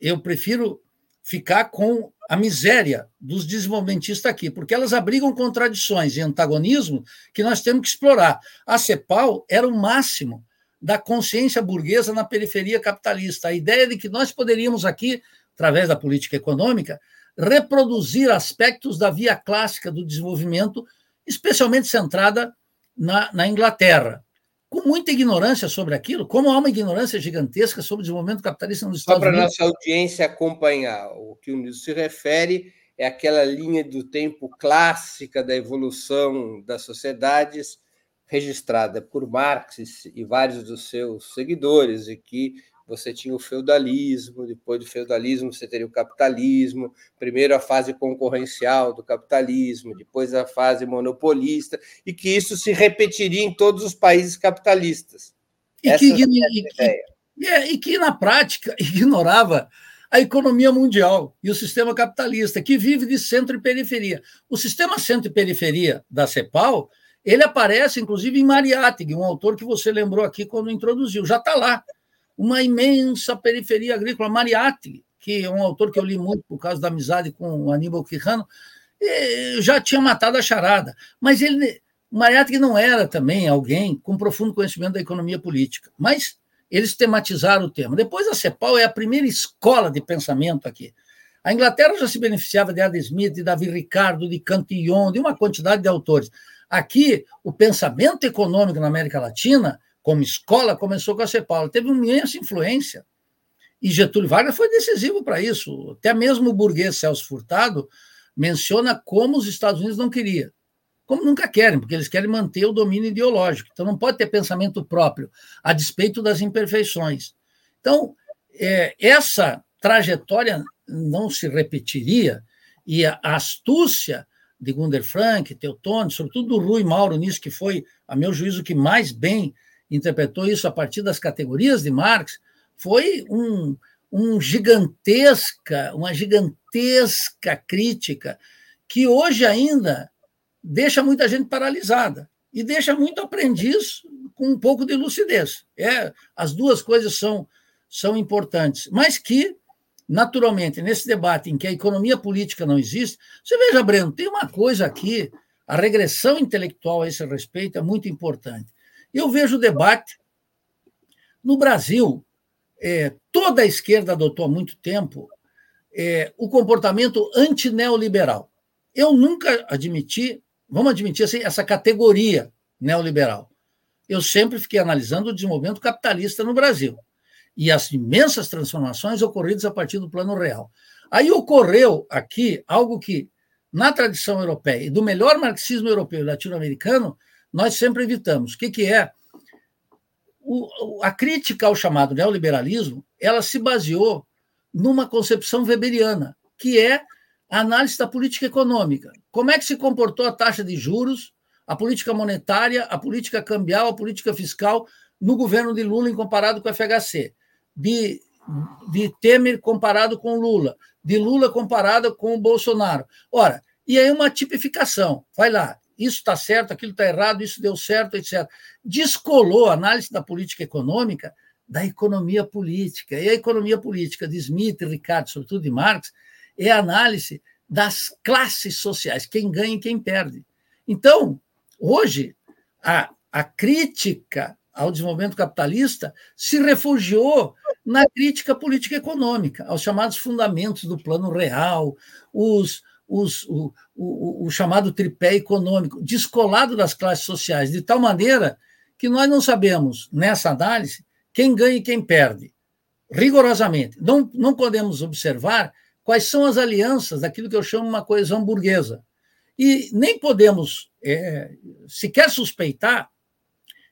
eu prefiro ficar com a miséria dos desenvolvimentistas aqui, porque elas abrigam contradições e antagonismo que nós temos que explorar. A CEPAL era o máximo da consciência burguesa na periferia capitalista. A ideia de que nós poderíamos aqui, através da política econômica, reproduzir aspectos da via clássica do desenvolvimento especialmente centrada na, na Inglaterra, com muita ignorância sobre aquilo, como há uma ignorância gigantesca sobre o desenvolvimento capitalista nos Estados Unidos. Só para nossa audiência acompanhar, o que o Nilson se refere é aquela linha do tempo clássica da evolução das sociedades registrada por Marx e vários dos seus seguidores e que você tinha o feudalismo, depois do feudalismo você teria o capitalismo, primeiro a fase concorrencial do capitalismo, depois a fase monopolista, e que isso se repetiria em todos os países capitalistas. E, que, é e, que, é, e que, na prática, *laughs* ignorava a economia mundial e o sistema capitalista, que vive de centro e periferia. O sistema centro e periferia da CEPAL, ele aparece, inclusive, em Mariátegui, um autor que você lembrou aqui quando introduziu, já está lá uma imensa periferia agrícola. Mariatti, que é um autor que eu li muito por causa da amizade com o Aníbal Quijano, já tinha matado a charada. Mas ele, Mariatti não era também alguém com profundo conhecimento da economia política. Mas eles tematizaram o tema. Depois, a CEPAL é a primeira escola de pensamento aqui. A Inglaterra já se beneficiava de Adam Smith, de Davi Ricardo, de Cantillon, de uma quantidade de autores. Aqui, o pensamento econômico na América Latina como escola, começou com a CEPAL. Teve uma imensa influência. E Getúlio Vargas foi decisivo para isso. Até mesmo o burguês Celso Furtado menciona como os Estados Unidos não queriam. Como nunca querem, porque eles querem manter o domínio ideológico. Então não pode ter pensamento próprio, a despeito das imperfeições. Então, é, essa trajetória não se repetiria e a astúcia de Gunder Frank, Teutônio, sobretudo do Rui Mauro nisso, que foi, a meu juízo, que mais bem interpretou isso a partir das categorias de Marx, foi um, um gigantesca, uma gigantesca crítica que hoje ainda deixa muita gente paralisada e deixa muito aprendiz com um pouco de lucidez. É, as duas coisas são, são importantes, mas que naturalmente, nesse debate em que a economia política não existe, você veja, Breno, tem uma coisa aqui, a regressão intelectual a esse respeito é muito importante. Eu vejo o debate no Brasil, é, toda a esquerda adotou há muito tempo é, o comportamento antineoliberal. Eu nunca admiti, vamos admitir assim, essa categoria neoliberal. Eu sempre fiquei analisando o desenvolvimento capitalista no Brasil e as imensas transformações ocorridas a partir do plano real. Aí ocorreu aqui algo que, na tradição europeia e do melhor marxismo europeu e latino-americano, nós sempre evitamos. O que, que é? O, a crítica ao chamado neoliberalismo, ela se baseou numa concepção weberiana, que é a análise da política econômica. Como é que se comportou a taxa de juros, a política monetária, a política cambial, a política fiscal no governo de Lula em comparado com o FHC? De, de Temer comparado com Lula, de Lula comparado com o Bolsonaro. Ora, e aí uma tipificação. Vai lá, isso está certo, aquilo está errado, isso deu certo, etc. Descolou a análise da política econômica da economia política. E a economia política de Smith, Ricardo, sobretudo de Marx, é a análise das classes sociais, quem ganha e quem perde. Então, hoje, a, a crítica ao desenvolvimento capitalista se refugiou na crítica política econômica, aos chamados fundamentos do plano real, os, os, o, o, o, chamado tripé econômico, descolado das classes sociais, de tal maneira que nós não sabemos, nessa análise, quem ganha e quem perde, rigorosamente. Não, não podemos observar quais são as alianças daquilo que eu chamo uma coesão burguesa. E nem podemos é, sequer suspeitar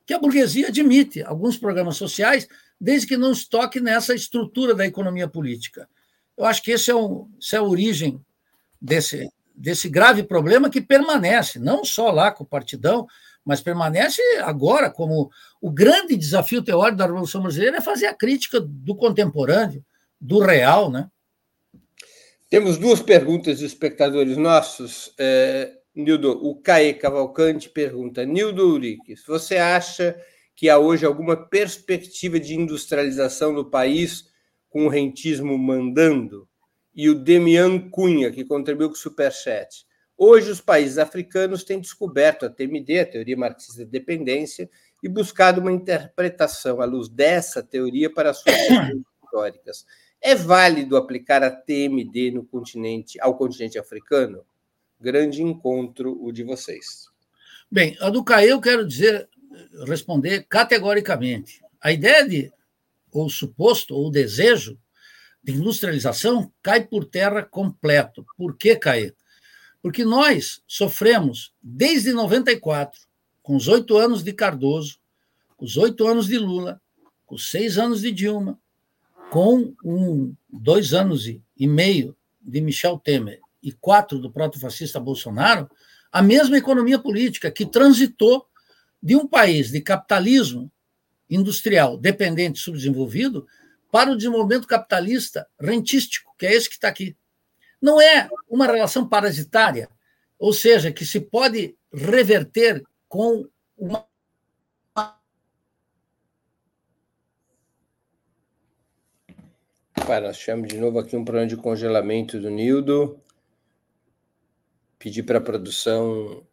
que a burguesia admite alguns programas sociais, desde que não estoque nessa estrutura da economia política. Eu acho que esse é, um, essa é a origem desse, desse grave problema que permanece, não só lá com o partidão, mas permanece agora como o grande desafio teórico da Revolução Brasileira é fazer a crítica do contemporâneo, do real, né? Temos duas perguntas de espectadores nossos. É, Nildo, o Caê Cavalcante pergunta: Nildo Uriques, você acha que há hoje alguma perspectiva de industrialização do país com o rentismo mandando? E o Demian Cunha, que contribuiu com o Superchat. Hoje, os países africanos têm descoberto a TMD, a teoria marxista de dependência, e buscado uma interpretação à luz dessa teoria para suas *coughs* históricas. É válido aplicar a TMD no continente, ao continente africano? Grande encontro o de vocês. Bem, a do CAE eu quero dizer, responder categoricamente. A ideia de, ou suposto, ou desejo de industrialização cai por terra completo. Por que cair? Porque nós sofremos desde 94, com os oito anos de Cardoso, com os oito anos de Lula, com os seis anos de Dilma, com um, dois anos e, meio de Michel Temer e quatro do proto-fascista Bolsonaro, a mesma economia política que transitou de um país de capitalismo industrial dependente subdesenvolvido para o desenvolvimento capitalista rentístico, que é esse que está aqui. Não é uma relação parasitária, ou seja, que se pode reverter com uma. Para, nós chamamos de novo aqui um problema de congelamento do Nildo. Pedir para a produção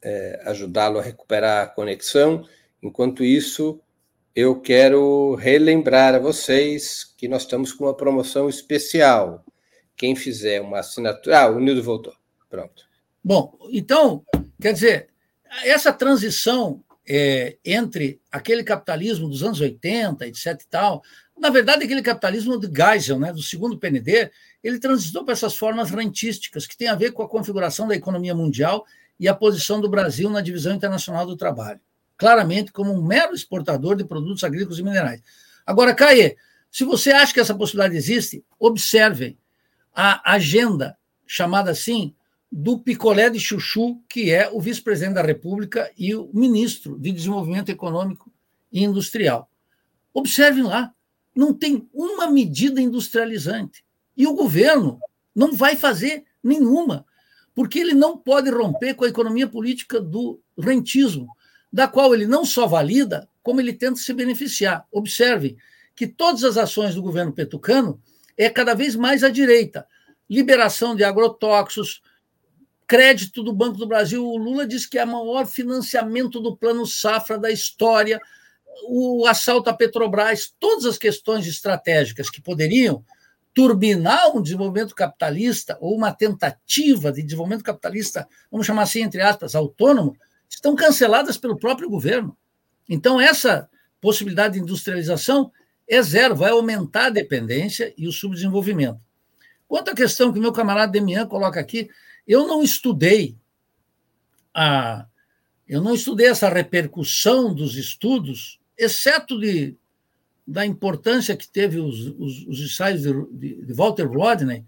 é, ajudá-lo a recuperar a conexão. Enquanto isso, eu quero relembrar a vocês que nós estamos com uma promoção especial. Quem fizer uma assinatura. Ah, o Nildo voltou. Pronto. Bom, então, quer dizer, essa transição é, entre aquele capitalismo dos anos 80, etc. e tal, na verdade, aquele capitalismo de Geisel, né, do segundo PND, ele transitou para essas formas rentísticas, que tem a ver com a configuração da economia mundial e a posição do Brasil na divisão internacional do trabalho. Claramente como um mero exportador de produtos agrícolas e minerais. Agora, Caê, se você acha que essa possibilidade existe, observem a agenda, chamada assim, do picolé de chuchu, que é o vice-presidente da República e o ministro de Desenvolvimento Econômico e Industrial. Observem lá, não tem uma medida industrializante. E o governo não vai fazer nenhuma, porque ele não pode romper com a economia política do rentismo, da qual ele não só valida, como ele tenta se beneficiar. Observem que todas as ações do governo petucano é cada vez mais à direita. Liberação de agrotóxicos, crédito do Banco do Brasil. O Lula diz que é o maior financiamento do Plano Safra da história, o assalto à Petrobras, todas as questões estratégicas que poderiam turbinar um desenvolvimento capitalista ou uma tentativa de desenvolvimento capitalista, vamos chamar assim, entre aspas, autônomo, estão canceladas pelo próprio governo. Então, essa possibilidade de industrialização é zero, vai aumentar a dependência e o subdesenvolvimento. Quanto à questão que meu camarada Demian coloca aqui, eu não estudei a eu não estudei essa repercussão dos estudos, exceto de da importância que teve os, os, os ensaios de, de, de, Walter Rodney,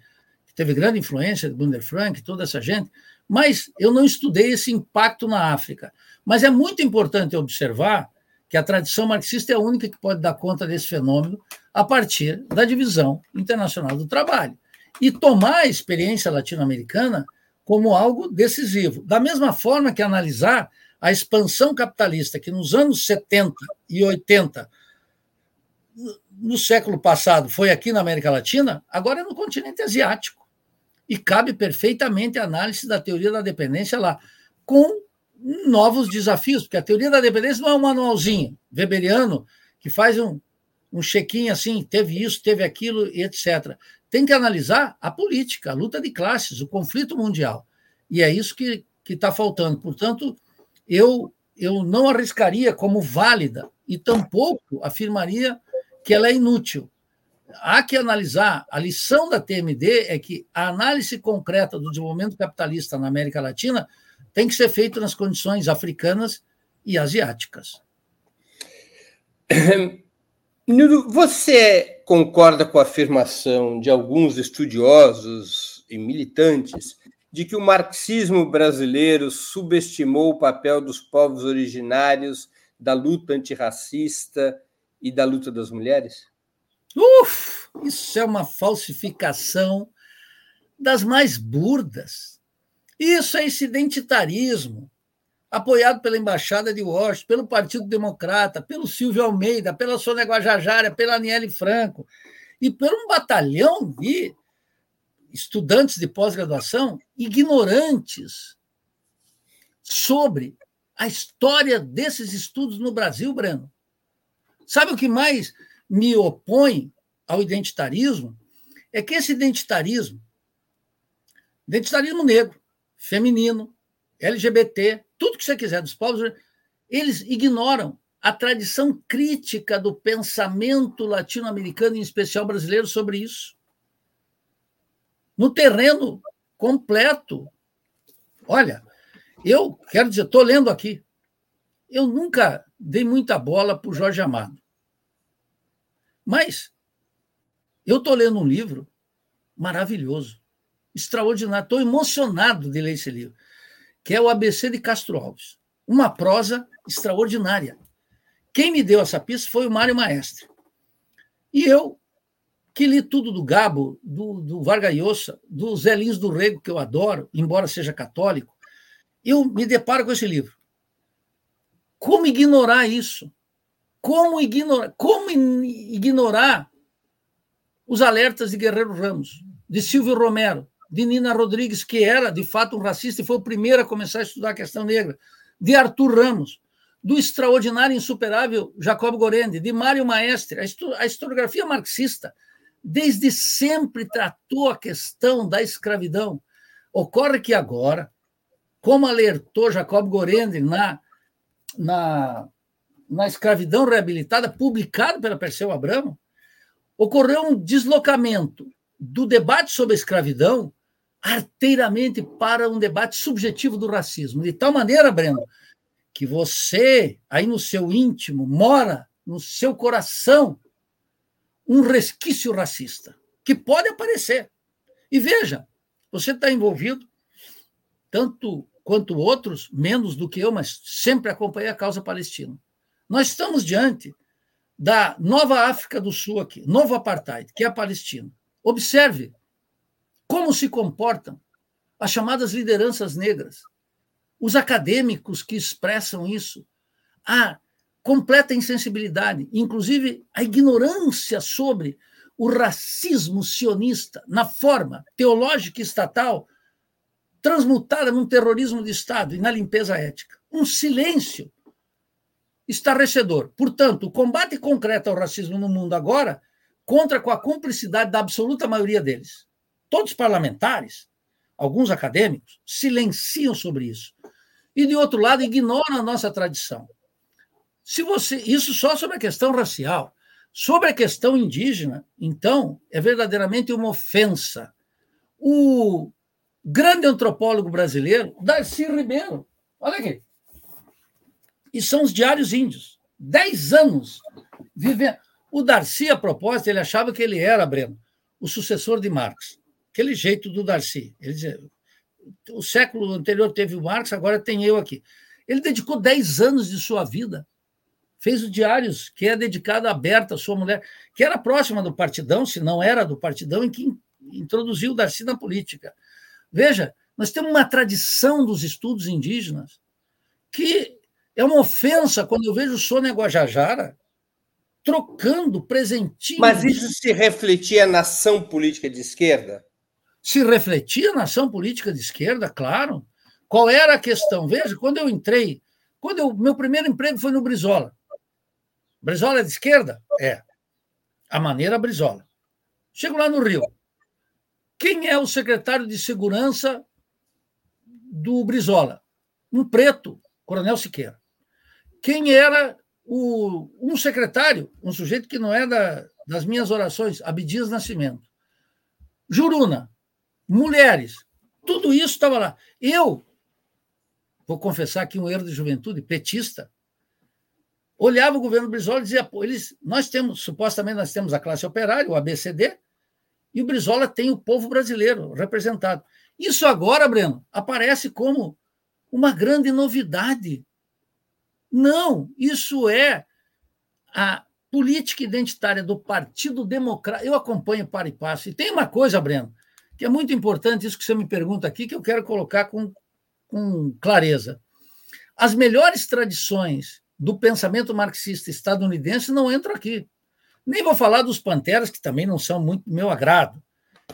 que teve grande influência de Gunder Frank, toda essa gente, mas eu não estudei esse impacto na África. Mas é muito importante observar que a tradição marxista é a única que pode dar conta desse fenômeno a partir da divisão internacional do trabalho e tomar a experiência latino-americana como algo decisivo. Da mesma forma que analisar a expansão capitalista que nos anos 70 e 80 no século passado foi aqui na América Latina, agora é no continente asiático. E cabe perfeitamente a análise da teoria da dependência lá, com novos desafios, porque a teoria da dependência não é um manualzinho weberiano que faz um, um check-in assim, teve isso, teve aquilo, e etc. Tem que analisar a política, a luta de classes, o conflito mundial. E é isso que está faltando. Portanto, eu, eu não arriscaria como válida e tampouco afirmaria que ela é inútil. Há que analisar, a lição da TMD é que a análise concreta do desenvolvimento capitalista na América Latina tem que ser feita nas condições africanas e asiáticas. *clears throat* Você concorda com a afirmação de alguns estudiosos e militantes de que o marxismo brasileiro subestimou o papel dos povos originários da luta antirracista e da luta das mulheres? Uf, isso é uma falsificação das mais burdas. Isso é esse identitarismo, apoiado pela Embaixada de Washington, pelo Partido Democrata, pelo Silvio Almeida, pela Sônia Guajajara, pela Aniele Franco, e por um batalhão de estudantes de pós-graduação ignorantes sobre a história desses estudos no Brasil, Breno. Sabe o que mais me opõe ao identitarismo? É que esse identitarismo, identitarismo negro, feminino, LGBT, tudo que você quiser dos povos, eles ignoram a tradição crítica do pensamento latino-americano, em especial brasileiro, sobre isso. No terreno completo. Olha, eu quero dizer, estou lendo aqui. Eu nunca dei muita bola para o Jorge Amado. Mas eu estou lendo um livro maravilhoso, extraordinário. Estou emocionado de ler esse livro, que é o ABC de Castro Alves. Uma prosa extraordinária. Quem me deu essa pista foi o Mário Maestre. E eu, que li tudo do Gabo, do, do Vargas Llosa, do Zé Lins do Rego, que eu adoro, embora seja católico, eu me deparo com esse livro. Como ignorar isso? Como ignorar, como ignorar os alertas de Guerreiro Ramos, de Silvio Romero, de Nina Rodrigues, que era de fato um racista e foi o primeiro a começar a estudar a questão negra, de Arthur Ramos, do extraordinário e insuperável Jacob Gorende, de Mário Maestre. A historiografia marxista desde sempre tratou a questão da escravidão. Ocorre que agora, como alertou Jacob Gorende na, na na escravidão reabilitada, publicado pela Perseu Abramo, ocorreu um deslocamento do debate sobre a escravidão arteiramente para um debate subjetivo do racismo. De tal maneira, Breno, que você, aí no seu íntimo, mora no seu coração um resquício racista, que pode aparecer. E veja, você está envolvido, tanto quanto outros, menos do que eu, mas sempre acompanhei a causa palestina. Nós estamos diante da nova África do Sul aqui, novo apartheid, que é a Palestina. Observe como se comportam as chamadas lideranças negras, os acadêmicos que expressam isso, a completa insensibilidade, inclusive a ignorância sobre o racismo sionista na forma teológica e estatal transmutada num terrorismo de Estado e na limpeza ética. Um silêncio estarrecedor. Portanto, o combate concreto ao racismo no mundo agora contra com a cumplicidade da absoluta maioria deles. Todos parlamentares, alguns acadêmicos, silenciam sobre isso. E, de outro lado, ignoram a nossa tradição. Se você, isso só sobre a questão racial. Sobre a questão indígena, então, é verdadeiramente uma ofensa. O grande antropólogo brasileiro, Darcy Ribeiro, olha aqui, e são os diários índios. Dez anos vivendo. O Darcy, a propósito, ele achava que ele era, Breno, o sucessor de Marx. Aquele jeito do Darcy. Ele dizia, o século anterior teve o Marx, agora tem eu aqui. Ele dedicou dez anos de sua vida. Fez o Diários, que é dedicado a Berta, sua mulher, que era próxima do Partidão, se não era do Partidão, em que introduziu o Darcy na política. Veja, nós temos uma tradição dos estudos indígenas que é uma ofensa quando eu vejo Sônia Guajajara trocando presentinhos. Mas isso se refletia na ação política de esquerda? Se refletia na ação política de esquerda, claro. Qual era a questão? Veja, quando eu entrei, quando eu, meu primeiro emprego foi no Brizola. Brizola é de esquerda? É. A maneira Brizola. Chego lá no Rio. Quem é o secretário de segurança do Brizola? Um preto, Coronel Siqueira. Quem era o, um secretário, um sujeito que não é da, das minhas orações, Abdias Nascimento. Juruna, mulheres, tudo isso estava lá. Eu, vou confessar aqui um erro de juventude, petista, olhava o governo Brizola e dizia, pô, eles, nós temos, supostamente nós temos a classe operária, o ABCD, e o Brizola tem o povo brasileiro representado. Isso agora, Breno, aparece como uma grande novidade não, isso é a política identitária do Partido Democrata. Eu acompanho para e passo. E tem uma coisa, Breno, que é muito importante, isso que você me pergunta aqui, que eu quero colocar com, com clareza. As melhores tradições do pensamento marxista estadunidense não entram aqui. Nem vou falar dos panteras, que também não são muito do meu agrado.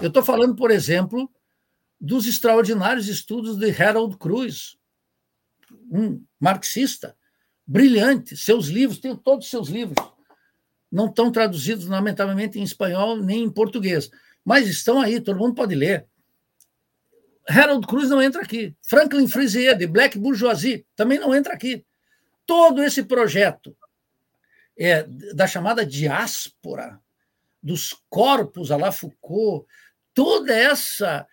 Eu estou falando, por exemplo, dos extraordinários estudos de Harold Cruz, um marxista, brilhante. Seus livros, tenho todos os seus livros. Não estão traduzidos, lamentavelmente, em espanhol nem em português, mas estão aí, todo mundo pode ler. Harold Cruz não entra aqui. Franklin Frisier, de Black Bourgeoisie, também não entra aqui. Todo esse projeto é, da chamada diáspora, dos corpos a la Foucault, toda essa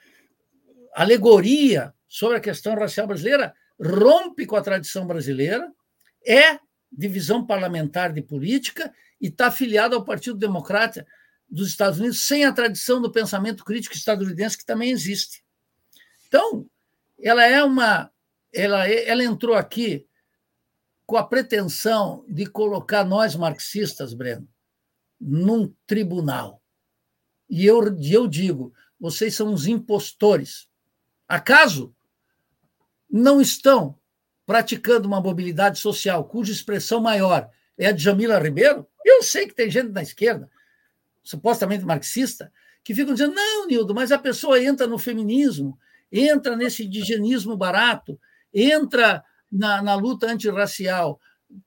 alegoria sobre a questão racial brasileira rompe com a tradição brasileira, é divisão parlamentar de política e está afiliado ao Partido Democrata dos Estados Unidos, sem a tradição do pensamento crítico estadunidense, que também existe. Então, ela é uma. Ela, é, ela entrou aqui com a pretensão de colocar nós marxistas, Breno, num tribunal. E eu, eu digo, vocês são os impostores. Acaso não estão praticando uma mobilidade social cuja expressão maior é a de Jamila Ribeiro, eu sei que tem gente na esquerda, supostamente marxista, que ficam dizendo: não, Nildo, mas a pessoa entra no feminismo, entra nesse indigenismo barato, entra na, na luta antirracial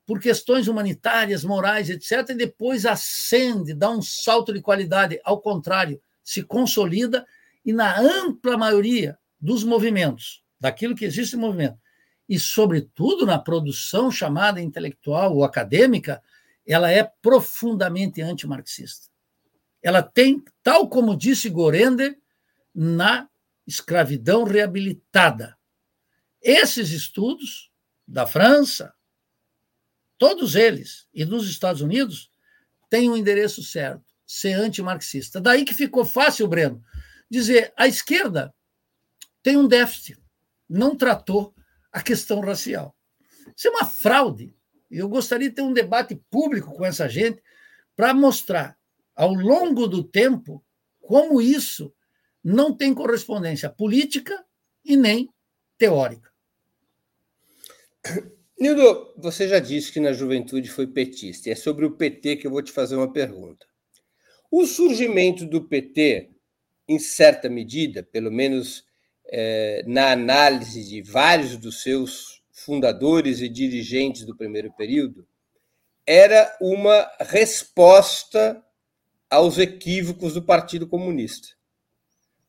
por questões humanitárias, morais, etc., e depois ascende, dá um salto de qualidade. Ao contrário, se consolida e, na ampla maioria dos movimentos, daquilo que existe em movimento, e, sobretudo, na produção chamada intelectual ou acadêmica, ela é profundamente antimarxista. Ela tem, tal como disse Gorender, na escravidão reabilitada. Esses estudos da França, todos eles, e dos Estados Unidos, têm um endereço certo, ser antimarxista. Daí que ficou fácil, Breno, dizer a esquerda tem um déficit, não tratou a questão racial. Isso é uma fraude. Eu gostaria de ter um debate público com essa gente para mostrar, ao longo do tempo, como isso não tem correspondência política e nem teórica. Nildo, você já disse que na juventude foi petista, e é sobre o PT que eu vou te fazer uma pergunta. O surgimento do PT, em certa medida, pelo menos é, na análise de vários dos seus fundadores e dirigentes do primeiro período, era uma resposta aos equívocos do Partido Comunista.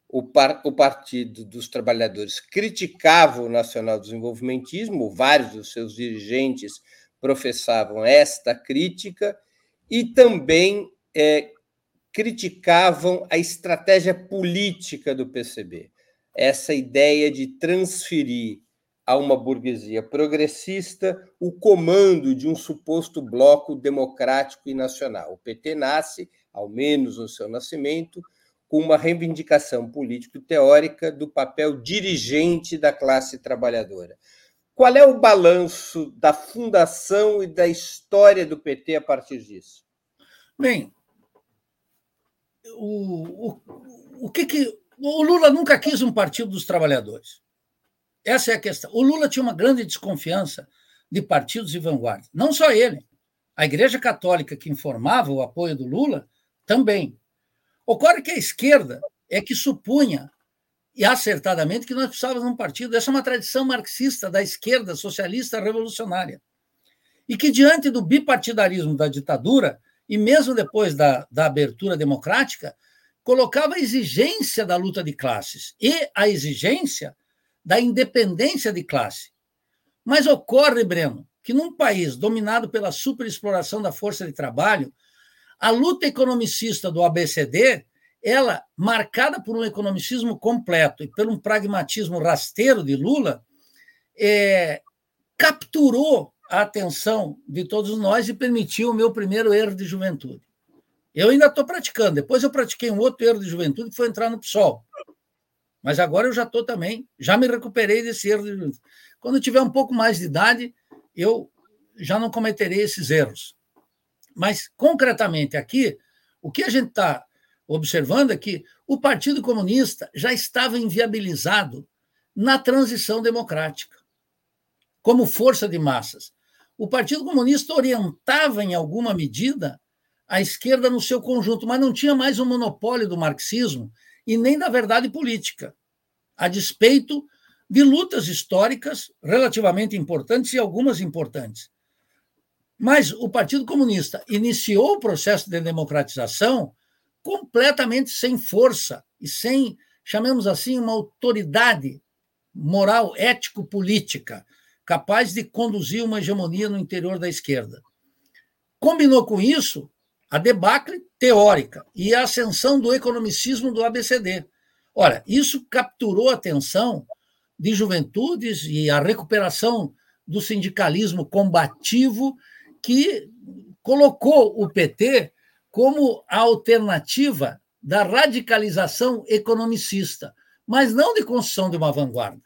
O, par, o Partido dos Trabalhadores criticava o nacional-desenvolvimentismo, vários dos seus dirigentes professavam esta crítica, e também é, criticavam a estratégia política do PCB, essa ideia de transferir a uma burguesia progressista o comando de um suposto bloco democrático e nacional. O PT nasce, ao menos no seu nascimento, com uma reivindicação político-teórica do papel dirigente da classe trabalhadora. Qual é o balanço da fundação e da história do PT a partir disso? Bem, o, o, o que que. O Lula nunca quis um partido dos trabalhadores. Essa é a questão. O Lula tinha uma grande desconfiança de partidos e vanguarda. Não só ele. A Igreja Católica, que informava o apoio do Lula, também. Ocorre que a esquerda é que supunha, e acertadamente, que nós precisávamos de um partido. Essa é uma tradição marxista da esquerda socialista revolucionária. E que, diante do bipartidarismo da ditadura, e mesmo depois da, da abertura democrática, colocava a exigência da luta de classes e a exigência da independência de classe. Mas ocorre, Breno, que num país dominado pela superexploração da força de trabalho, a luta economicista do ABCD, ela, marcada por um economicismo completo e por um pragmatismo rasteiro de Lula, é, capturou a atenção de todos nós e permitiu o meu primeiro erro de juventude. Eu ainda estou praticando. Depois eu pratiquei um outro erro de juventude que foi entrar no PSOL. Mas agora eu já estou também, já me recuperei desse erro. De... Quando eu tiver um pouco mais de idade, eu já não cometerei esses erros. Mas, concretamente, aqui, o que a gente está observando é que o Partido Comunista já estava inviabilizado na transição democrática, como força de massas. O Partido Comunista orientava, em alguma medida, a esquerda no seu conjunto, mas não tinha mais o monopólio do marxismo e nem da verdade política, a despeito de lutas históricas relativamente importantes e algumas importantes. Mas o Partido Comunista iniciou o processo de democratização completamente sem força e sem, chamemos assim, uma autoridade moral, ético-política, capaz de conduzir uma hegemonia no interior da esquerda. Combinou com isso a debacle teórica e a ascensão do economicismo do ABCD. Ora, isso capturou a atenção de juventudes e a recuperação do sindicalismo combativo que colocou o PT como a alternativa da radicalização economicista, mas não de construção de uma vanguarda.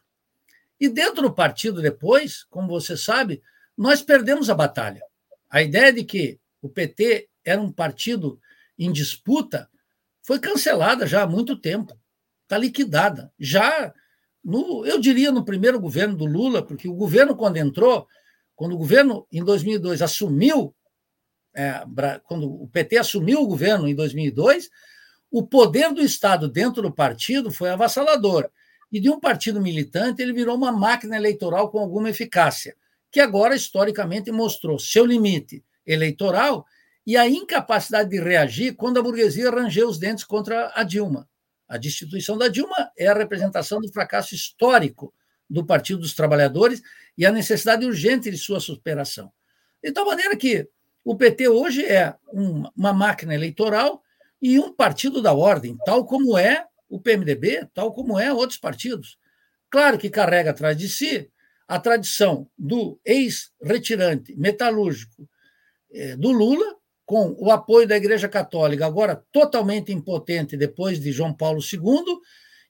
E dentro do partido, depois, como você sabe, nós perdemos a batalha. A ideia de que o PT era um partido em disputa, foi cancelada já há muito tempo, está liquidada. Já, no, eu diria, no primeiro governo do Lula, porque o governo, quando entrou, quando o governo, em 2002, assumiu, é, quando o PT assumiu o governo em 2002, o poder do Estado dentro do partido foi avassalador. E de um partido militante, ele virou uma máquina eleitoral com alguma eficácia, que agora, historicamente, mostrou seu limite eleitoral e a incapacidade de reagir quando a burguesia rangeu os dentes contra a Dilma. A destituição da Dilma é a representação do fracasso histórico do Partido dos Trabalhadores e a necessidade urgente de sua superação. De tal maneira que o PT hoje é uma máquina eleitoral e um partido da ordem, tal como é o PMDB, tal como é outros partidos. Claro que carrega atrás de si a tradição do ex-retirante metalúrgico eh, do Lula, com o apoio da Igreja Católica, agora totalmente impotente depois de João Paulo II,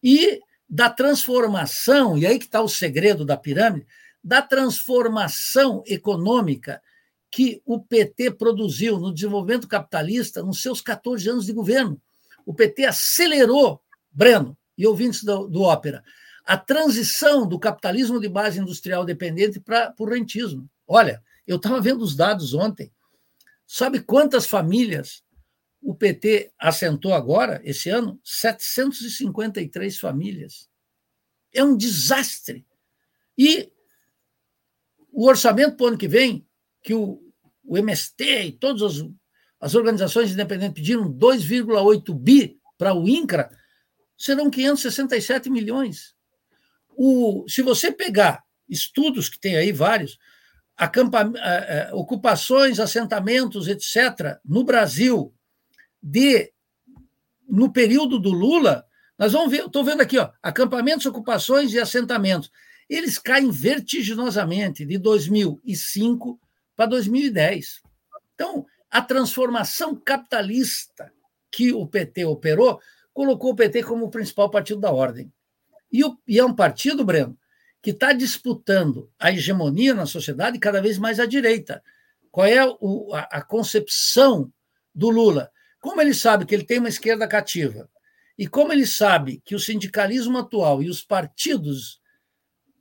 e da transformação, e aí que está o segredo da pirâmide, da transformação econômica que o PT produziu no desenvolvimento capitalista nos seus 14 anos de governo. O PT acelerou, Breno e ouvintes do, do Ópera, a transição do capitalismo de base industrial dependente para o rentismo. Olha, eu estava vendo os dados ontem. Sabe quantas famílias o PT assentou agora, esse ano, 753 famílias. É um desastre. E o orçamento para o ano que vem, que o, o MST e todas as, as organizações independentes pediram 2,8 bi para o INCRA, serão 567 milhões. O, se você pegar estudos que tem aí vários, ocupações, assentamentos, etc., no Brasil, de no período do Lula, nós vamos ver, estou vendo aqui, ó, acampamentos, ocupações e assentamentos. Eles caem vertiginosamente de 2005 para 2010. Então, a transformação capitalista que o PT operou colocou o PT como o principal partido da ordem. E, o, e é um partido, Breno, que está disputando a hegemonia na sociedade cada vez mais à direita. Qual é o, a, a concepção do Lula? Como ele sabe que ele tem uma esquerda cativa, e como ele sabe que o sindicalismo atual e os partidos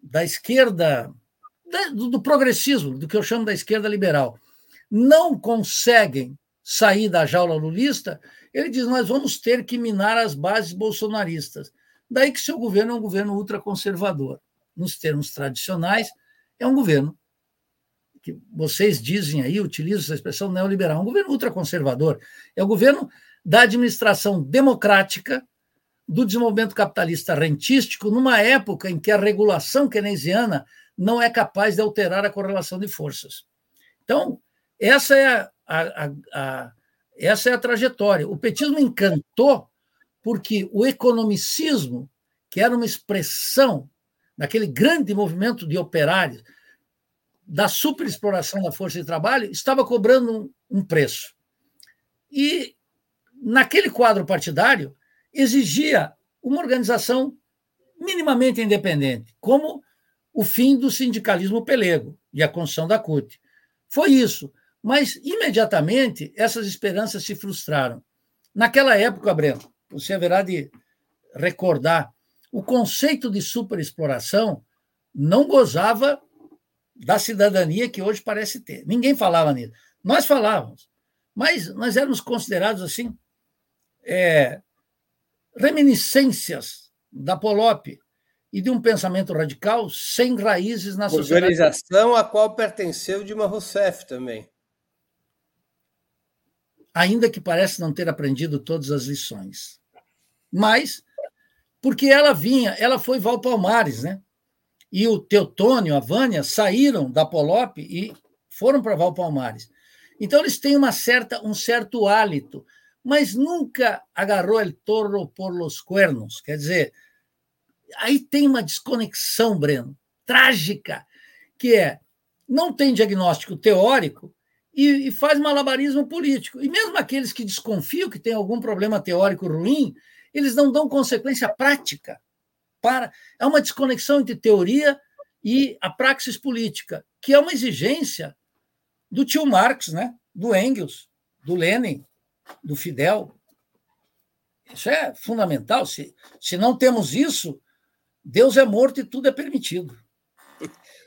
da esquerda, do progressismo, do que eu chamo da esquerda liberal, não conseguem sair da jaula lulista, ele diz: nós vamos ter que minar as bases bolsonaristas. Daí que seu governo é um governo ultraconservador. Nos termos tradicionais, é um governo que vocês dizem aí, utilizam essa expressão neoliberal, é um governo ultraconservador. É o governo da administração democrática do desenvolvimento capitalista rentístico, numa época em que a regulação keynesiana não é capaz de alterar a correlação de forças. Então, essa é a, a, a, essa é a trajetória. O petismo encantou porque o economicismo, que era uma expressão daquele grande movimento de operários, da superexploração da força de trabalho, estava cobrando um, um preço. E, naquele quadro partidário, exigia uma organização minimamente independente, como o fim do sindicalismo pelego e a construção da CUT. Foi isso. Mas, imediatamente, essas esperanças se frustraram. Naquela época, Breno, você haverá de recordar, o conceito de superexploração não gozava da cidadania que hoje parece ter. Ninguém falava nisso. Nós falávamos, mas nós éramos considerados assim é, reminiscências da Polop e de um pensamento radical sem raízes na Organização sociedade. Organização a qual pertenceu Dilma Rousseff também ainda que parece não ter aprendido todas as lições. Mas, porque ela vinha, ela foi Val Palmares, né? E o Teutônio, a Vânia, saíram da Polop e foram para Val Palmares. Então, eles têm uma certa, um certo hálito, mas nunca agarrou el toro por los cuernos. Quer dizer, aí tem uma desconexão, Breno, trágica, que é não tem diagnóstico teórico, e, e faz malabarismo político. E mesmo aqueles que desconfiam que tem algum problema teórico ruim, eles não dão consequência prática. para É uma desconexão entre teoria e a praxis política, que é uma exigência do tio Marx, né? do Engels, do Lenin, do Fidel. Isso é fundamental. Se, se não temos isso, Deus é morto e tudo é permitido.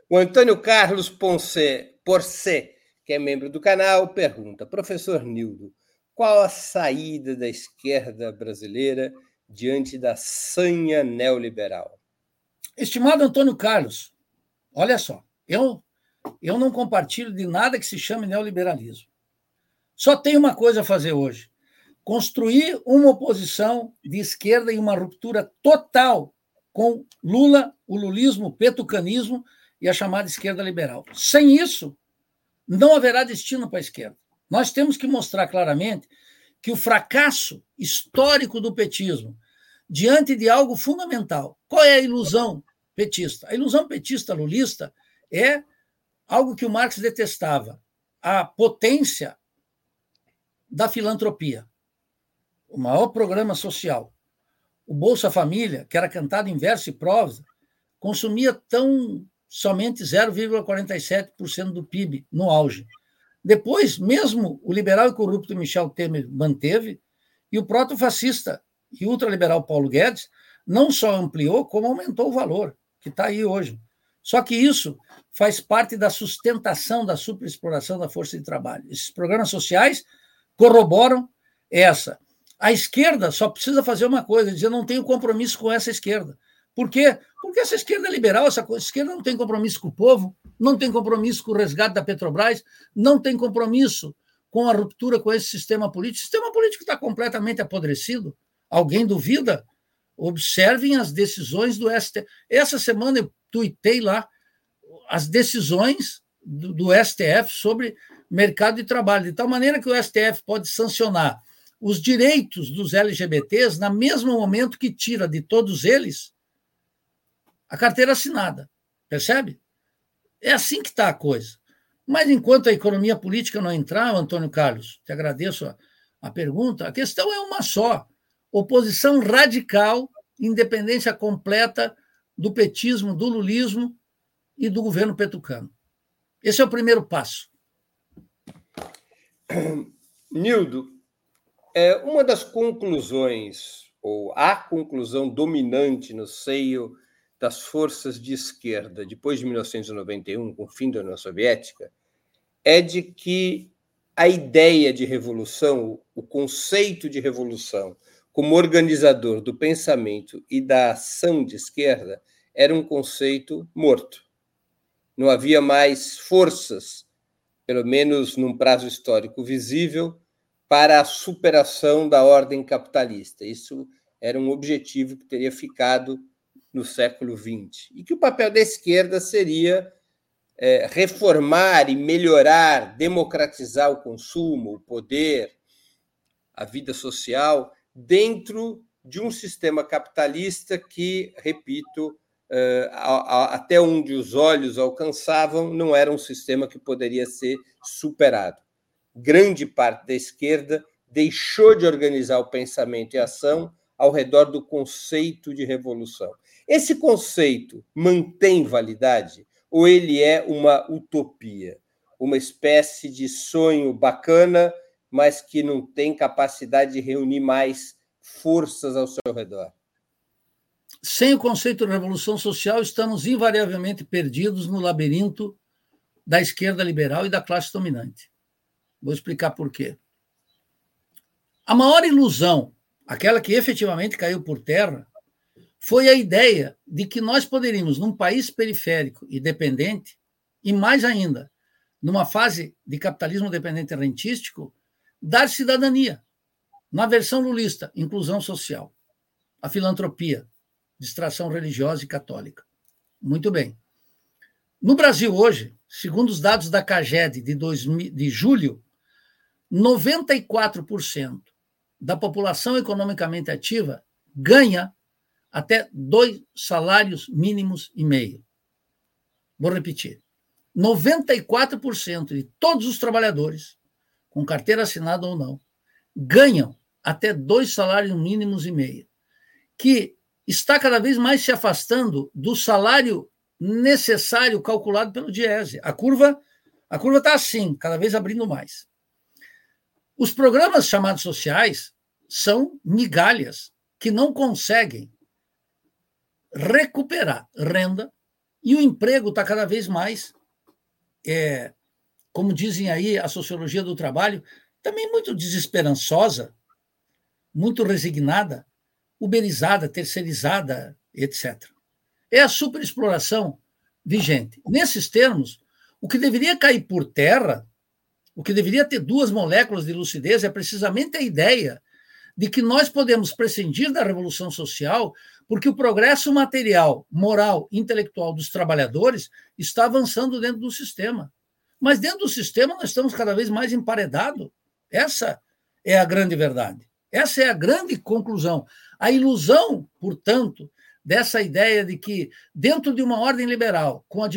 O Antônio Carlos Ponce, Porcé que é membro do canal, pergunta: Professor Nildo, qual a saída da esquerda brasileira diante da sanha neoliberal? Estimado Antônio Carlos, olha só, eu, eu não compartilho de nada que se chame neoliberalismo. Só tem uma coisa a fazer hoje: construir uma oposição de esquerda e uma ruptura total com Lula, o lulismo, o petucanismo e a chamada esquerda liberal. Sem isso, não haverá destino para a esquerda. Nós temos que mostrar claramente que o fracasso histórico do petismo, diante de algo fundamental, qual é a ilusão petista? A ilusão petista lulista é algo que o Marx detestava, a potência da filantropia. O maior programa social, o Bolsa Família, que era cantado em verso e prosa, consumia tão somente 0,47% do PIB no auge. Depois, mesmo o liberal e corrupto Michel Temer manteve, e o proto-fascista e ultraliberal Paulo Guedes não só ampliou, como aumentou o valor, que está aí hoje. Só que isso faz parte da sustentação da superexploração da força de trabalho. Esses programas sociais corroboram essa. A esquerda só precisa fazer uma coisa, dizer não tenho compromisso com essa esquerda. Por quê? Porque essa esquerda liberal, essa esquerda não tem compromisso com o povo, não tem compromisso com o resgate da Petrobras, não tem compromisso com a ruptura com esse sistema político. O sistema político está completamente apodrecido. Alguém duvida? Observem as decisões do STF. Essa semana eu tuitei lá as decisões do, do STF sobre mercado de trabalho, de tal maneira que o STF pode sancionar os direitos dos LGBTs no mesmo momento que tira de todos eles a carteira assinada. Percebe? É assim que está a coisa. Mas enquanto a economia política não entrar, Antônio Carlos, te agradeço a, a pergunta, a questão é uma só: oposição radical, independência completa do petismo, do lulismo e do governo petucano. Esse é o primeiro passo. *clears throat* Nildo, é, uma das conclusões, ou a conclusão dominante no seio das forças de esquerda depois de 1991, com o fim da União Soviética, é de que a ideia de revolução, o conceito de revolução, como organizador do pensamento e da ação de esquerda, era um conceito morto. Não havia mais forças, pelo menos num prazo histórico visível, para a superação da ordem capitalista. Isso era um objetivo que teria ficado no século XX, e que o papel da esquerda seria é, reformar e melhorar, democratizar o consumo, o poder, a vida social, dentro de um sistema capitalista que, repito, é, até onde os olhos alcançavam, não era um sistema que poderia ser superado. Grande parte da esquerda deixou de organizar o pensamento e a ação ao redor do conceito de revolução. Esse conceito mantém validade ou ele é uma utopia, uma espécie de sonho bacana, mas que não tem capacidade de reunir mais forças ao seu redor? Sem o conceito de revolução social, estamos invariavelmente perdidos no labirinto da esquerda liberal e da classe dominante. Vou explicar por quê. A maior ilusão, aquela que efetivamente caiu por terra, foi a ideia de que nós poderíamos, num país periférico e dependente, e mais ainda, numa fase de capitalismo dependente rentístico, dar cidadania. Na versão lulista, inclusão social, a filantropia, distração religiosa e católica. Muito bem. No Brasil hoje, segundo os dados da CAGED de, 2000, de julho, 94% da população economicamente ativa ganha até dois salários mínimos e meio. Vou repetir. 94% de todos os trabalhadores, com carteira assinada ou não, ganham até dois salários mínimos e meio, que está cada vez mais se afastando do salário necessário calculado pelo Diese. A curva a curva está assim, cada vez abrindo mais. Os programas chamados sociais são migalhas que não conseguem recuperar renda e o emprego está cada vez mais, é, como dizem aí a sociologia do trabalho, também muito desesperançosa, muito resignada, uberizada, terceirizada, etc. É a superexploração vigente. Nesses termos, o que deveria cair por terra, o que deveria ter duas moléculas de lucidez é precisamente a ideia de que nós podemos prescindir da revolução social porque o progresso material, moral, intelectual dos trabalhadores está avançando dentro do sistema. Mas dentro do sistema nós estamos cada vez mais emparedados. Essa é a grande verdade. Essa é a grande conclusão. A ilusão, portanto, dessa ideia de que, dentro de uma ordem liberal, com a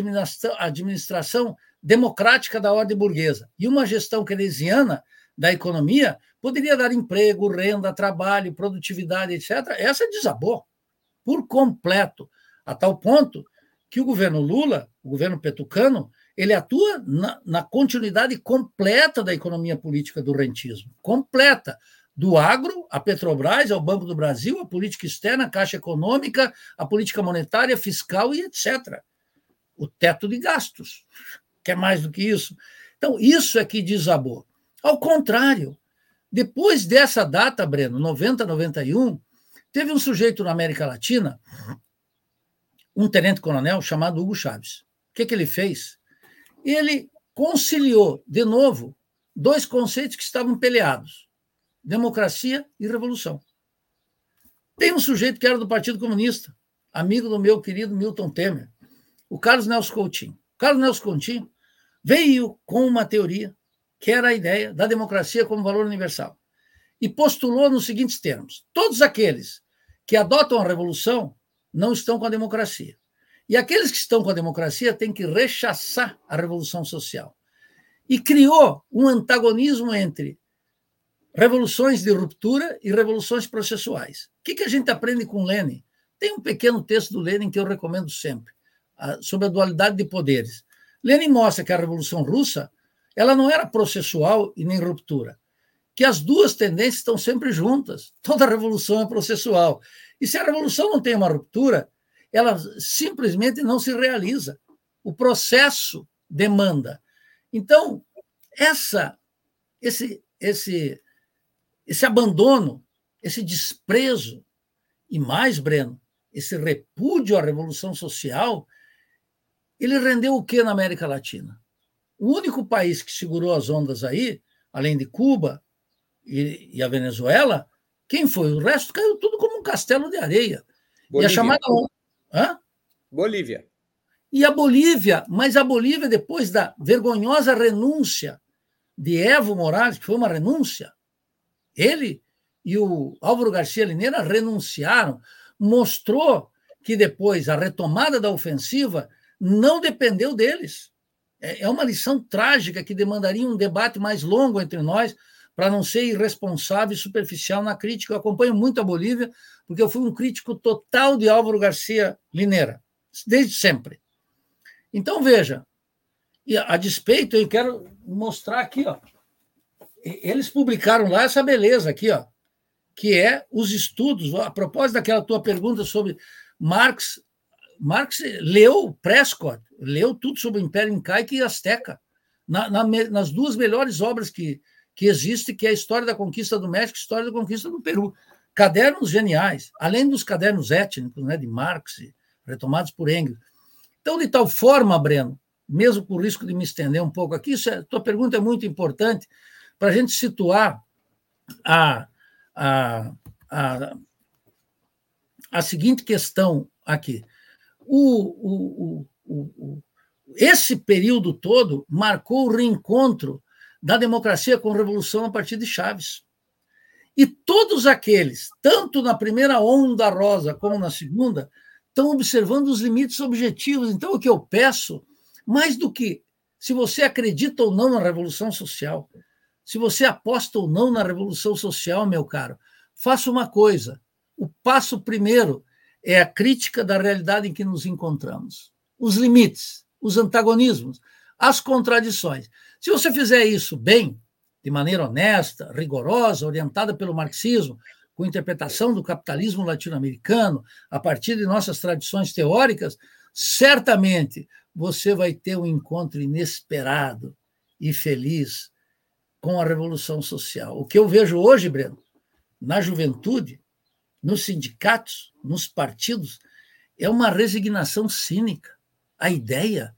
administração, democrática da ordem burguesa e uma gestão keynesiana da economia, poderia dar emprego, renda, trabalho, produtividade, etc. Essa desabou por completo, a tal ponto que o governo Lula, o governo petucano, ele atua na, na continuidade completa da economia política do rentismo, completa, do agro, a Petrobras, ao Banco do Brasil, a política externa, a Caixa Econômica, a política monetária, fiscal e etc. O teto de gastos, que é mais do que isso. Então, isso é que desabou. Ao contrário, Depois dessa data, Breno, 90, 91, teve um sujeito na América Latina, um tenente-coronel chamado Hugo Chaves. O que, que ele fez? Ele conciliou, de novo, dois conceitos que estavam peleados: democracia e revolução. Tem um sujeito que era do Partido Comunista, amigo do meu querido Milton Temer, o Carlos Nelson Coutinho. O Carlos Nelson Coutinho veio com uma teoria que era a ideia da democracia como valor universal e postulou nos seguintes termos: todos aqueles que adotam a revolução não estão com a democracia. E aqueles que estão com a democracia têm que rechaçar a revolução social. E criou um antagonismo entre revoluções de ruptura e revoluções processuais. O que, que a gente aprende com Lenin? Tem um pequeno texto do Lenin que eu recomendo sempre, sobre a dualidade de poderes. Lenin mostra que a Revolução Russa ela não era processual e nem ruptura, que as duas tendências estão sempre juntas. Toda revolução é processual. E se a revolução não tem uma ruptura, ela simplesmente não se realiza. O processo demanda. Então, essa esse esse esse abandono, esse desprezo, e mais, Breno, esse repúdio à revolução social, ele rendeu o que na América Latina? O único país que segurou as ondas aí, além de Cuba e, e a Venezuela, quem foi? O resto caiu tudo como um castelo de areia. Bolívia. E a chamada. Hã? Bolívia. E a Bolívia, mas a Bolívia, depois da vergonhosa renúncia de Evo Morales, que foi uma renúncia, ele e o Álvaro Garcia Lineira renunciaram, mostrou que depois a retomada da ofensiva não dependeu deles. É, é uma lição trágica que demandaria um debate mais longo entre nós para não ser irresponsável e superficial na crítica. Eu acompanho muito a Bolívia, porque eu fui um crítico total de Álvaro Garcia Lineira, desde sempre. Então, veja, a despeito, eu quero mostrar aqui, ó, eles publicaram lá essa beleza aqui, ó, que é os estudos. A propósito daquela tua pergunta sobre Marx, Marx leu Prescott, leu tudo sobre o Império Incaico e Azteca, na, na, nas duas melhores obras que, que existem, que é a História da Conquista do México e a História da Conquista do Peru. Cadernos geniais, além dos cadernos étnicos né, de Marx, retomados por Engels. Então, de tal forma, Breno, mesmo por risco de me estender um pouco aqui, isso é, tua pergunta é muito importante, para a gente situar a, a, a, a seguinte questão aqui. O, o, o, esse período todo marcou o reencontro da democracia com a Revolução a partir de Chaves. E todos aqueles, tanto na primeira onda rosa como na segunda, estão observando os limites objetivos. Então, o que eu peço, mais do que se você acredita ou não na Revolução Social, se você aposta ou não na revolução social, meu caro, faça uma coisa. O passo primeiro é a crítica da realidade em que nos encontramos, os limites, os antagonismos, as contradições. Se você fizer isso bem, de maneira honesta, rigorosa, orientada pelo marxismo, com interpretação do capitalismo latino-americano, a partir de nossas tradições teóricas, certamente você vai ter um encontro inesperado e feliz com a revolução social. O que eu vejo hoje, Breno, na juventude, nos sindicatos, nos partidos, é uma resignação cínica. A ideia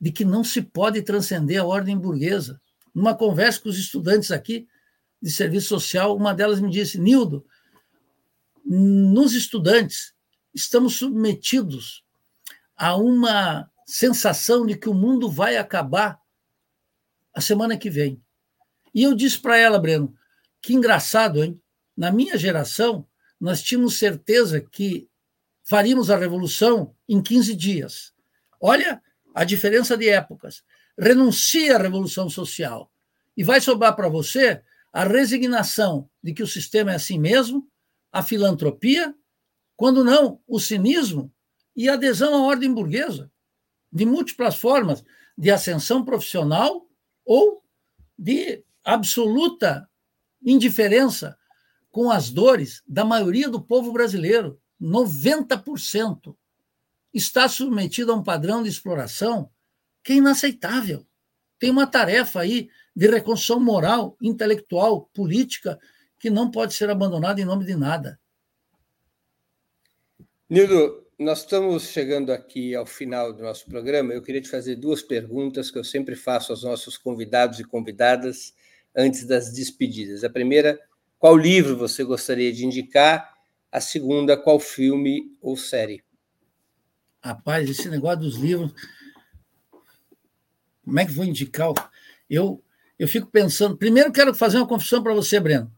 de que não se pode transcender a ordem burguesa. Numa conversa com os estudantes aqui de serviço social, uma delas me disse: Nildo, nos estudantes estamos submetidos a uma sensação de que o mundo vai acabar a semana que vem. E eu disse para ela, Breno, que engraçado, hein? Na minha geração, nós tínhamos certeza que faríamos a revolução em 15 dias. Olha a diferença de épocas. Renuncia à revolução social e vai sobrar para você a resignação de que o sistema é assim mesmo, a filantropia, quando não, o cinismo e a adesão à ordem burguesa, de múltiplas formas de ascensão profissional ou de absoluta indiferença com as dores da maioria do povo brasileiro. 90% está submetido a um padrão de exploração que é inaceitável. Tem uma tarefa aí de reconstrução moral, intelectual, política, que não pode ser abandonada em nome de nada. Nildo, nós estamos chegando aqui ao final do nosso programa. Eu queria te fazer duas perguntas que eu sempre faço aos nossos convidados e convidadas antes das despedidas. A primeira, qual livro você gostaria de indicar? A segunda, qual filme ou série? Rapaz, esse negócio dos livros. Como é que vou indicar? Eu, eu fico pensando. Primeiro, quero fazer uma confissão para você, Breno.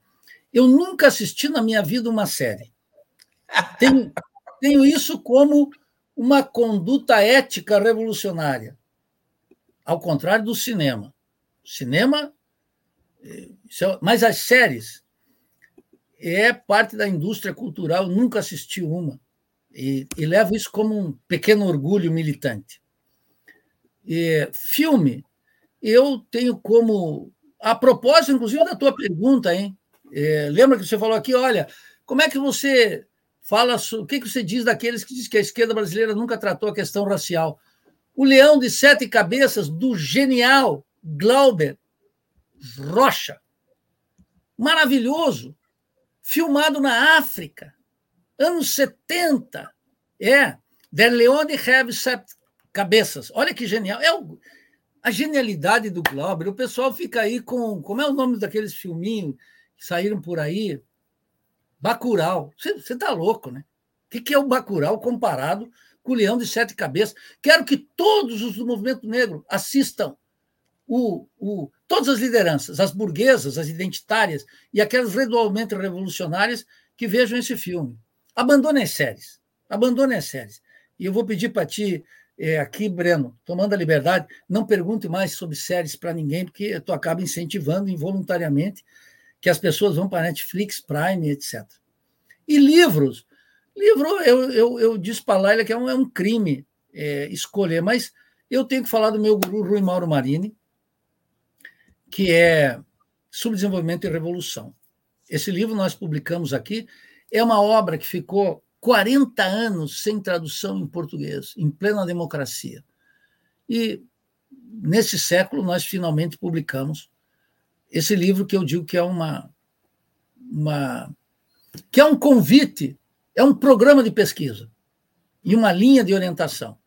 Eu nunca assisti na minha vida uma série. Tenho, tenho isso como uma conduta ética revolucionária. Ao contrário do cinema. Cinema. É, mas as séries é parte da indústria cultural, nunca assisti uma. E, e levo isso como um pequeno orgulho militante. E, filme, eu tenho como. A propósito, inclusive, da tua pergunta, hein? É, lembra que você falou aqui, olha, como é que você fala, o que, que você diz daqueles que diz que a esquerda brasileira nunca tratou a questão racial? O Leão de Sete Cabeças, do genial Glauber Rocha. Maravilhoso. Filmado na África anos 70. É, Der Leone have sete cabeças. Olha que genial. É o, a genialidade do Glauber. O pessoal fica aí com. Como é o nome daqueles filminhos que saíram por aí? Bacurau. Você está louco, né? O que, que é o Bacurau comparado com o Leão de Sete Cabeças? Quero que todos os do movimento negro assistam o, o, todas as lideranças, as burguesas, as identitárias e aquelas gradualmente revolucionárias que vejam esse filme. Abandone as séries. Abandone as séries. E eu vou pedir para ti, é, aqui, Breno, tomando a liberdade, não pergunte mais sobre séries para ninguém, porque tu acaba incentivando involuntariamente que as pessoas vão para Netflix, Prime, etc. E livros. Livro, eu, eu, eu disse para Laila que é um, é um crime é, escolher, mas eu tenho que falar do meu guru Rui Mauro Marini, que é Subdesenvolvimento e Revolução. Esse livro nós publicamos aqui é uma obra que ficou 40 anos sem tradução em português, em plena democracia. E nesse século nós finalmente publicamos esse livro que eu digo que é uma, uma que é um convite, é um programa de pesquisa e uma linha de orientação.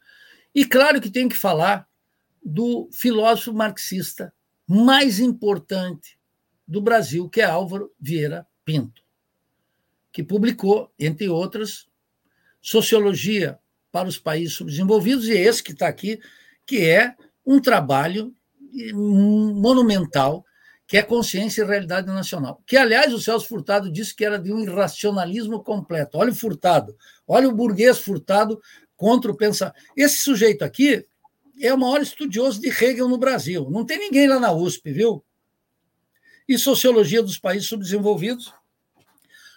E claro que tem que falar do filósofo marxista mais importante do Brasil, que é Álvaro Vieira Pinto que publicou, entre outras, Sociologia para os Países Subdesenvolvidos, e esse que está aqui, que é um trabalho monumental, que é Consciência e Realidade Nacional. Que, aliás, o Celso Furtado disse que era de um irracionalismo completo. Olha o Furtado, olha o burguês Furtado contra o pensamento. Esse sujeito aqui é o maior estudioso de Hegel no Brasil. Não tem ninguém lá na USP, viu? E Sociologia dos Países Subdesenvolvidos,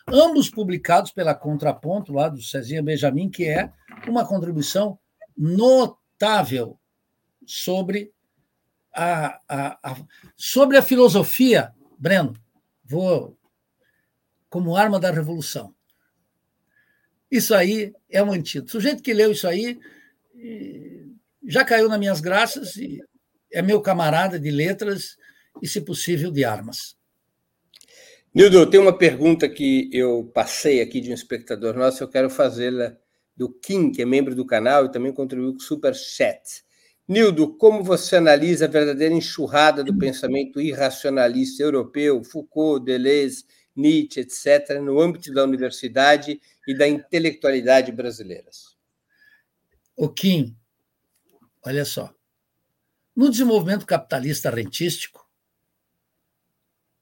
ambos publicados pela Contraponto, lá do Cezinha Benjamin, que é uma contribuição notável sobre a, a, a, sobre a filosofia, Breno, vou como arma da revolução. Isso aí é um antídoto. O sujeito que leu isso aí já caiu nas minhas graças e é meu camarada de letras e, se possível, de armas. Nildo, tem uma pergunta que eu passei aqui de um espectador nosso, eu quero fazê-la do Kim, que é membro do canal e também contribuiu com o Super Chat. Nildo, como você analisa a verdadeira enxurrada do pensamento irracionalista europeu, Foucault, Deleuze, Nietzsche, etc., no âmbito da universidade e da intelectualidade brasileiras? O Kim, olha só. No desenvolvimento capitalista rentístico,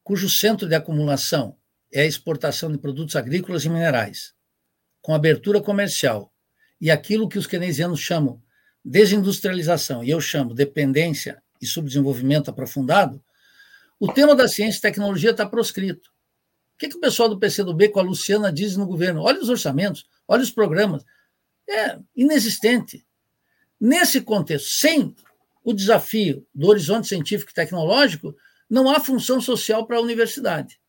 cujo centro de acumulação é a exportação de produtos agrícolas e minerais, com abertura comercial e aquilo que os keynesianos chamam desindustrialização e eu chamo dependência e subdesenvolvimento aprofundado, o tema da ciência e tecnologia está proscrito. O que, que o pessoal do PCdoB com a Luciana diz no governo? Olha os orçamentos, olha os programas. É inexistente. Nesse contexto, sem o desafio do horizonte científico e tecnológico, não há função social para a universidade.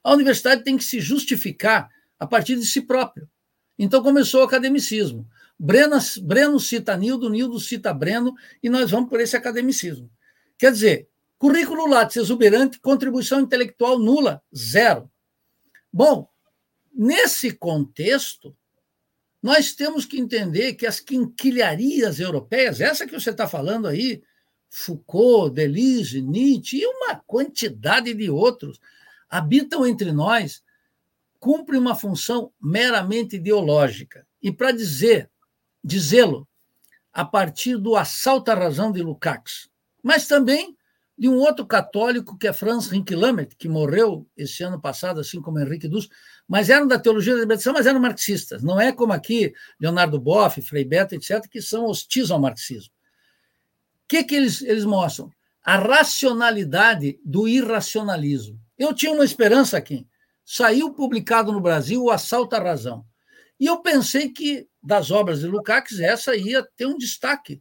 A universidade tem que se justificar a partir de si própria. Então começou o academicismo. Breno, Breno cita Nildo, Nildo cita Breno, e nós vamos por esse academicismo. Quer dizer, Currículo Lattes exuberante, contribuição intelectual nula, zero. Bom, nesse contexto, nós temos que entender que as quinquilharias europeias, essa que você está falando aí, Foucault, Deleuze, Nietzsche e uma quantidade de outros, habitam entre nós, cumprem uma função meramente ideológica. E para dizer, dizê-lo, a partir do assalto à razão de Lukács, mas também de um outro católico que é Franz Rinkelamert, que morreu esse ano passado, assim como Henrique Dus, mas eram da teologia da libertação, mas eram marxistas. Não é como aqui Leonardo Boff, Frei Beto, etc., que são hostis ao marxismo. O que, que eles, eles mostram? A racionalidade do irracionalismo. Eu tinha uma esperança aqui. Saiu publicado no Brasil o Assalto à Razão. E eu pensei que, das obras de Lukács, essa ia ter um destaque.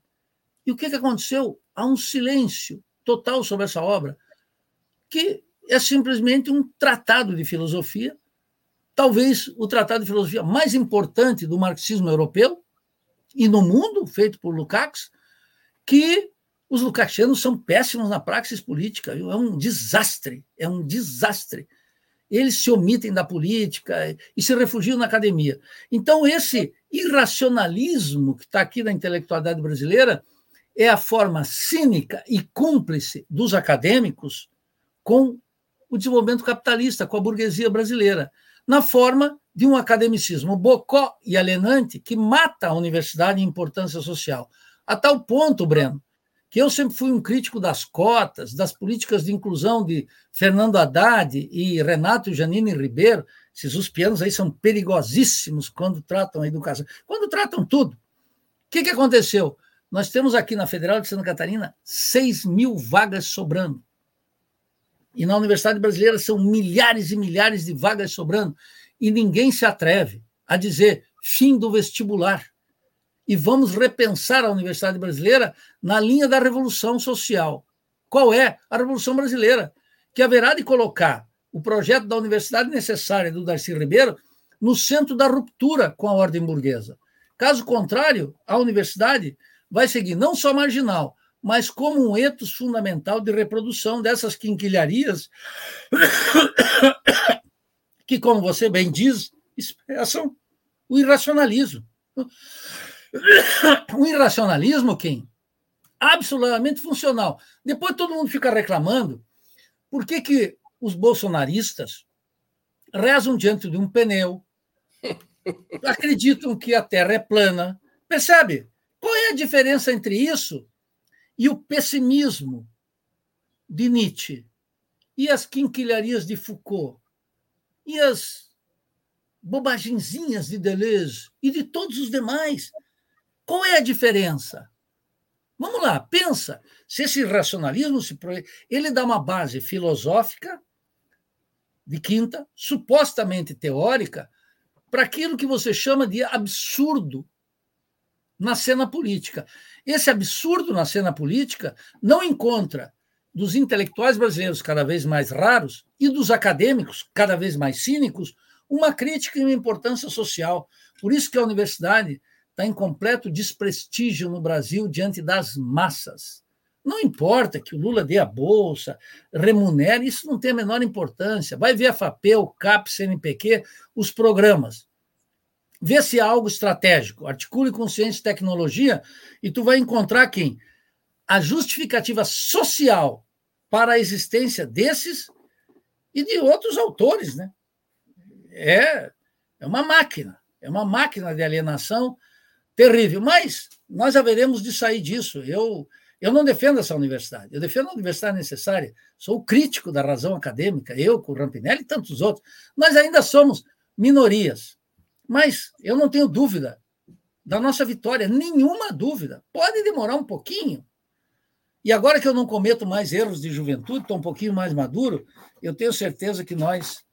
E o que, que aconteceu? Há um silêncio total sobre essa obra, que é simplesmente um tratado de filosofia, talvez o tratado de filosofia mais importante do marxismo europeu e no mundo, feito por Lukács, que os lukácsianos são péssimos na praxis política, é um desastre, é um desastre. Eles se omitem da política e se refugiam na academia. Então, esse irracionalismo que está aqui na intelectualidade brasileira é a forma cínica e cúmplice dos acadêmicos com o desenvolvimento capitalista, com a burguesia brasileira, na forma de um academicismo bocó e alienante que mata a universidade em importância social. A tal ponto, Breno, que eu sempre fui um crítico das cotas, das políticas de inclusão de Fernando Haddad e Renato Janine Ribeiro. Esses uspianos aí são perigosíssimos quando tratam a educação, quando tratam tudo. O que, que aconteceu? Nós temos aqui na Federal de Santa Catarina 6 mil vagas sobrando. E na Universidade Brasileira são milhares e milhares de vagas sobrando. E ninguém se atreve a dizer fim do vestibular. E vamos repensar a Universidade Brasileira na linha da revolução social. Qual é a revolução brasileira? Que haverá de colocar o projeto da universidade necessária do Darcy Ribeiro no centro da ruptura com a ordem burguesa. Caso contrário, a universidade vai seguir não só marginal, mas como um etos fundamental de reprodução dessas quinquilharias *coughs* que, como você bem diz, expressam o irracionalismo. *coughs* O irracionalismo, quem? Absolutamente funcional. Depois todo mundo fica reclamando por que, que os bolsonaristas rezam diante de um pneu, *laughs* acreditam que a Terra é plana. Percebe? Qual é a diferença entre isso e o pessimismo de Nietzsche? E as quinquilharias de Foucault? E as bobagenzinhas de Deleuze? E de todos os demais? Qual é a diferença? Vamos lá, pensa. Se esse racionalismo se ele dá uma base filosófica de quinta, supostamente teórica, para aquilo que você chama de absurdo na cena política. Esse absurdo na cena política não encontra dos intelectuais brasileiros cada vez mais raros e dos acadêmicos cada vez mais cínicos uma crítica e uma importância social. Por isso que a universidade está em completo desprestígio no Brasil diante das massas. Não importa que o Lula dê a bolsa, remunere, isso não tem a menor importância. Vai ver a FAPEL, CAP, CNPq, os programas vê se há algo estratégico, articule com ciência e tecnologia, e tu vai encontrar quem? A justificativa social para a existência desses e de outros autores, né? É, é uma máquina, é uma máquina de alienação terrível, mas nós haveremos de sair disso. Eu, eu não defendo essa universidade, eu defendo a universidade necessária, sou crítico da razão acadêmica, eu, com o Rampinelli e tantos outros. Nós ainda somos minorias, mas eu não tenho dúvida da nossa vitória, nenhuma dúvida. Pode demorar um pouquinho. E agora que eu não cometo mais erros de juventude, estou um pouquinho mais maduro, eu tenho certeza que nós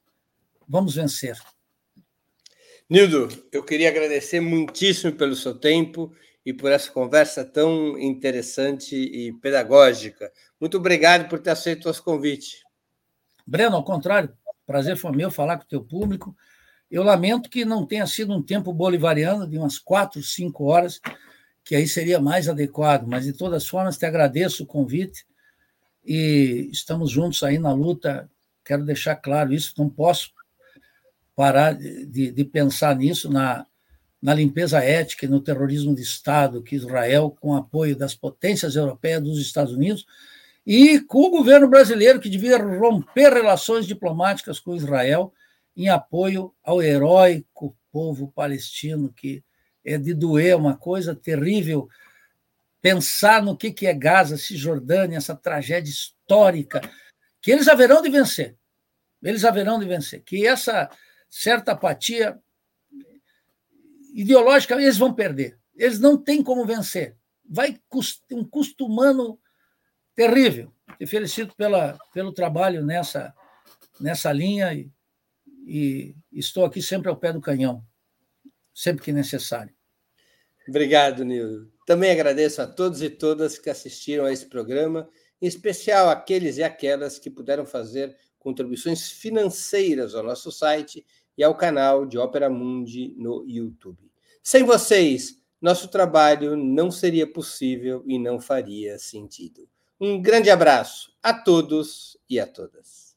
vamos vencer. Nildo, eu queria agradecer muitíssimo pelo seu tempo e por essa conversa tão interessante e pedagógica. Muito obrigado por ter aceito o nosso convite. Breno, ao contrário, prazer foi meu falar com o teu público. Eu lamento que não tenha sido um tempo bolivariano de umas quatro, cinco horas, que aí seria mais adequado, mas de todas formas te agradeço o convite e estamos juntos aí na luta. Quero deixar claro isso, não posso parar de, de pensar nisso, na, na limpeza ética e no terrorismo de Estado que Israel, com apoio das potências europeias, dos Estados Unidos, e com o governo brasileiro, que devia romper relações diplomáticas com Israel em apoio ao heróico povo palestino, que é de doer, uma coisa terrível. Pensar no que é Gaza, Cisjordânia, essa tragédia histórica, que eles haverão de vencer. Eles haverão de vencer. Que essa certa apatia ideológica eles vão perder. Eles não têm como vencer. Vai um custo humano terrível. Te felicito pela, pelo trabalho nessa, nessa linha e, e estou aqui sempre ao pé do canhão, sempre que necessário. Obrigado, Nildo. Também agradeço a todos e todas que assistiram a esse programa, em especial aqueles e aquelas que puderam fazer contribuições financeiras ao nosso site e ao canal de Ópera Mundi no YouTube. Sem vocês, nosso trabalho não seria possível e não faria sentido. Um grande abraço a todos e a todas.